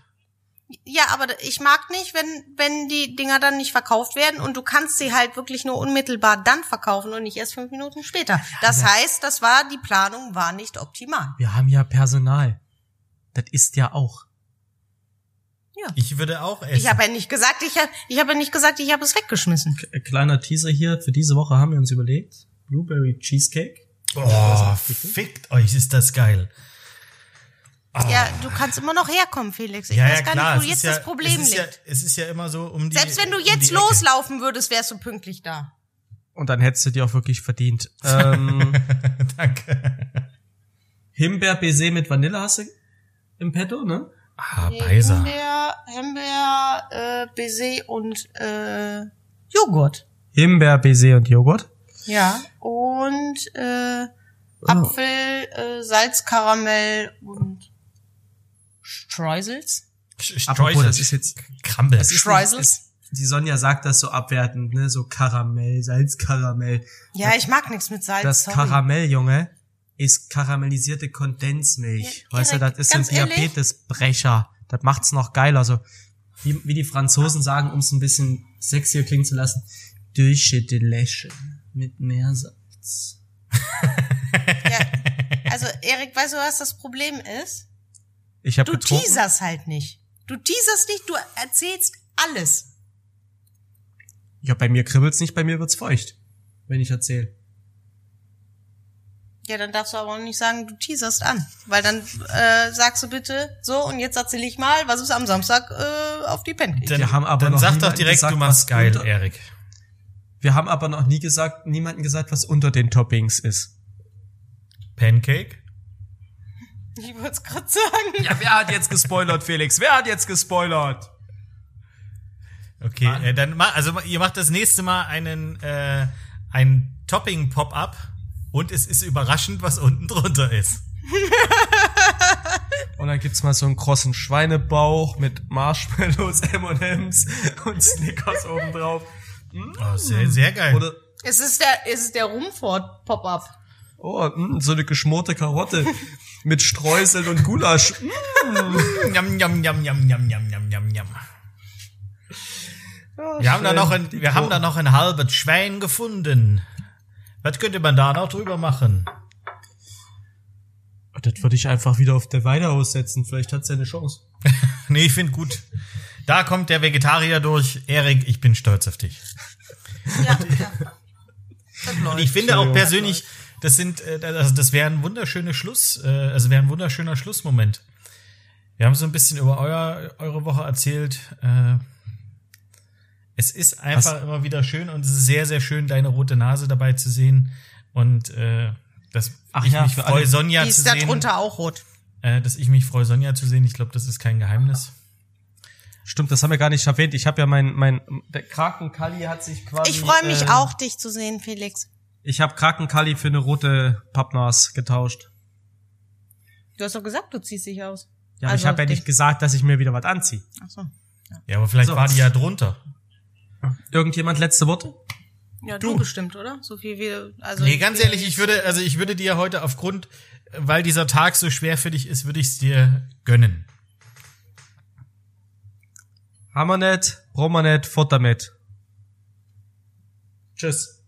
Ja, aber ich mag nicht, wenn, wenn die Dinger dann nicht verkauft werden und du kannst sie halt wirklich nur unmittelbar dann verkaufen und nicht erst fünf Minuten später. Das heißt, das war, die Planung war nicht optimal. Wir haben ja Personal. Das ist ja auch. Ich würde auch essen. Ich habe ja nicht gesagt, ich habe ich hab ja nicht gesagt, ich habe es weggeschmissen. K- Kleiner Teaser hier. Für diese Woche haben wir uns überlegt. Blueberry Cheesecake. oh, fickt euch, ist das geil. Ja, du kannst immer noch herkommen, Felix. Ich ja, weiß ja, gar klar. nicht, wo es jetzt das Problem es ist liegt. Ja, es ist ja immer so um die Selbst wenn du um jetzt Ecke. loslaufen würdest, wärst du pünktlich da. Und dann hättest du dir auch wirklich verdient. Ähm, Danke. Himbeer-Baiser mit Vanille hast du im Petto, ne? Ah, Beiser. Himbeer, Himbeer, äh, Baiser und äh, Joghurt. Himbeer-Baiser und Joghurt. Ja. Und äh, Apfel, äh, Salzkaramell und Streusels. Apropos, das ist jetzt Crumble. Das ist nicht- Die Sonja sagt das so abwertend, ne? So Karamell, Salzkaramell. Ja, ich mag nichts mit Salz. Das sorry. Karamell, Junge, ist karamellisierte Kondensmilch. Ja, weißt du, Erik, das ist ein? Diabetesbrecher. Das macht's noch geiler. So, wie, wie die Franzosen sagen, um es ein bisschen sexier klingen zu lassen. Durchschütte Läsche mit Meersalz. Ja. Also, Erik, weißt du, was das Problem ist? Ich habe Du getrunken. teaserst halt nicht. Du teaserst nicht, du erzählst alles. Ja, bei mir kribbelt's nicht, bei mir wird's feucht, wenn ich erzähle. Ja, dann darfst du aber auch nicht sagen, du teaserst an. Weil dann äh, sagst du bitte, so, und jetzt erzähle ich mal, was ist am Samstag äh, auf die Pancakes. Dann, Wir haben aber dann noch sag doch direkt, gesagt, du machst geil, Erik. Wir haben aber noch nie gesagt, niemanden gesagt, was unter den Toppings ist. Pancake? Ich wollte es gerade sagen. Ja, wer hat jetzt gespoilert, Felix? Wer hat jetzt gespoilert? Okay, äh, dann ma, also ihr macht das nächste Mal einen äh, ein Topping Pop-up und es ist überraschend, was unten drunter ist. Und dann gibt's mal so einen krossen Schweinebauch mit Marshmallows, M&M's und Snickers oben drauf. Oh, sehr sehr geil. Oder, Es ist der, es ist der Rumfort Pop-up. Oh, mh, so eine geschmorte Karotte mit Streuseln und Gulasch. Wir haben da noch ein, wir haben da noch ein halbes Schwein gefunden. Was könnte man da noch drüber machen? Das würde ich einfach wieder auf der Weide aussetzen. Vielleicht hat's ja eine Chance. Nee, ich finde gut. Da kommt der Vegetarier durch. Erik, ich bin stolz auf dich. Ja, ja. Und ich finde auch persönlich, das sind, äh, also das wäre ein wunderschöner Schluss, äh, also wäre ein wunderschöner Schlussmoment. Wir haben so ein bisschen über euer, eure Woche erzählt. Äh, es ist einfach Was? immer wieder schön und es ist sehr, sehr schön, deine rote Nase dabei zu sehen. Und äh, dass Ach ich ja, mich freue, Sonja Die zu ist da sehen. drunter auch rot. Äh, dass ich mich freue, Sonja zu sehen. Ich glaube, das ist kein Geheimnis. Stimmt, das haben wir gar nicht erwähnt. Ich habe ja mein, mein, der Krakenkalli hat sich quasi. Ich freue mich äh, auch, dich zu sehen, Felix. Ich habe Krakenkalli für eine rote Pappnas getauscht. Du hast doch gesagt, du ziehst dich aus. Ja, aber Also, ich habe ja nicht gesagt, dass ich mir wieder was anziehe. Ach so. Ja, aber vielleicht So. war die ja drunter. Irgendjemand letzte Worte? Ja, du, bestimmt, oder? So viel wie, also. Nee, ganz ehrlich, ich würde, also ich würde dir heute aufgrund, weil dieser Tag so schwer für dich ist, würde ich es dir gönnen. Hammer nicht, brauchen wir nicht, fort damit. Tschüss.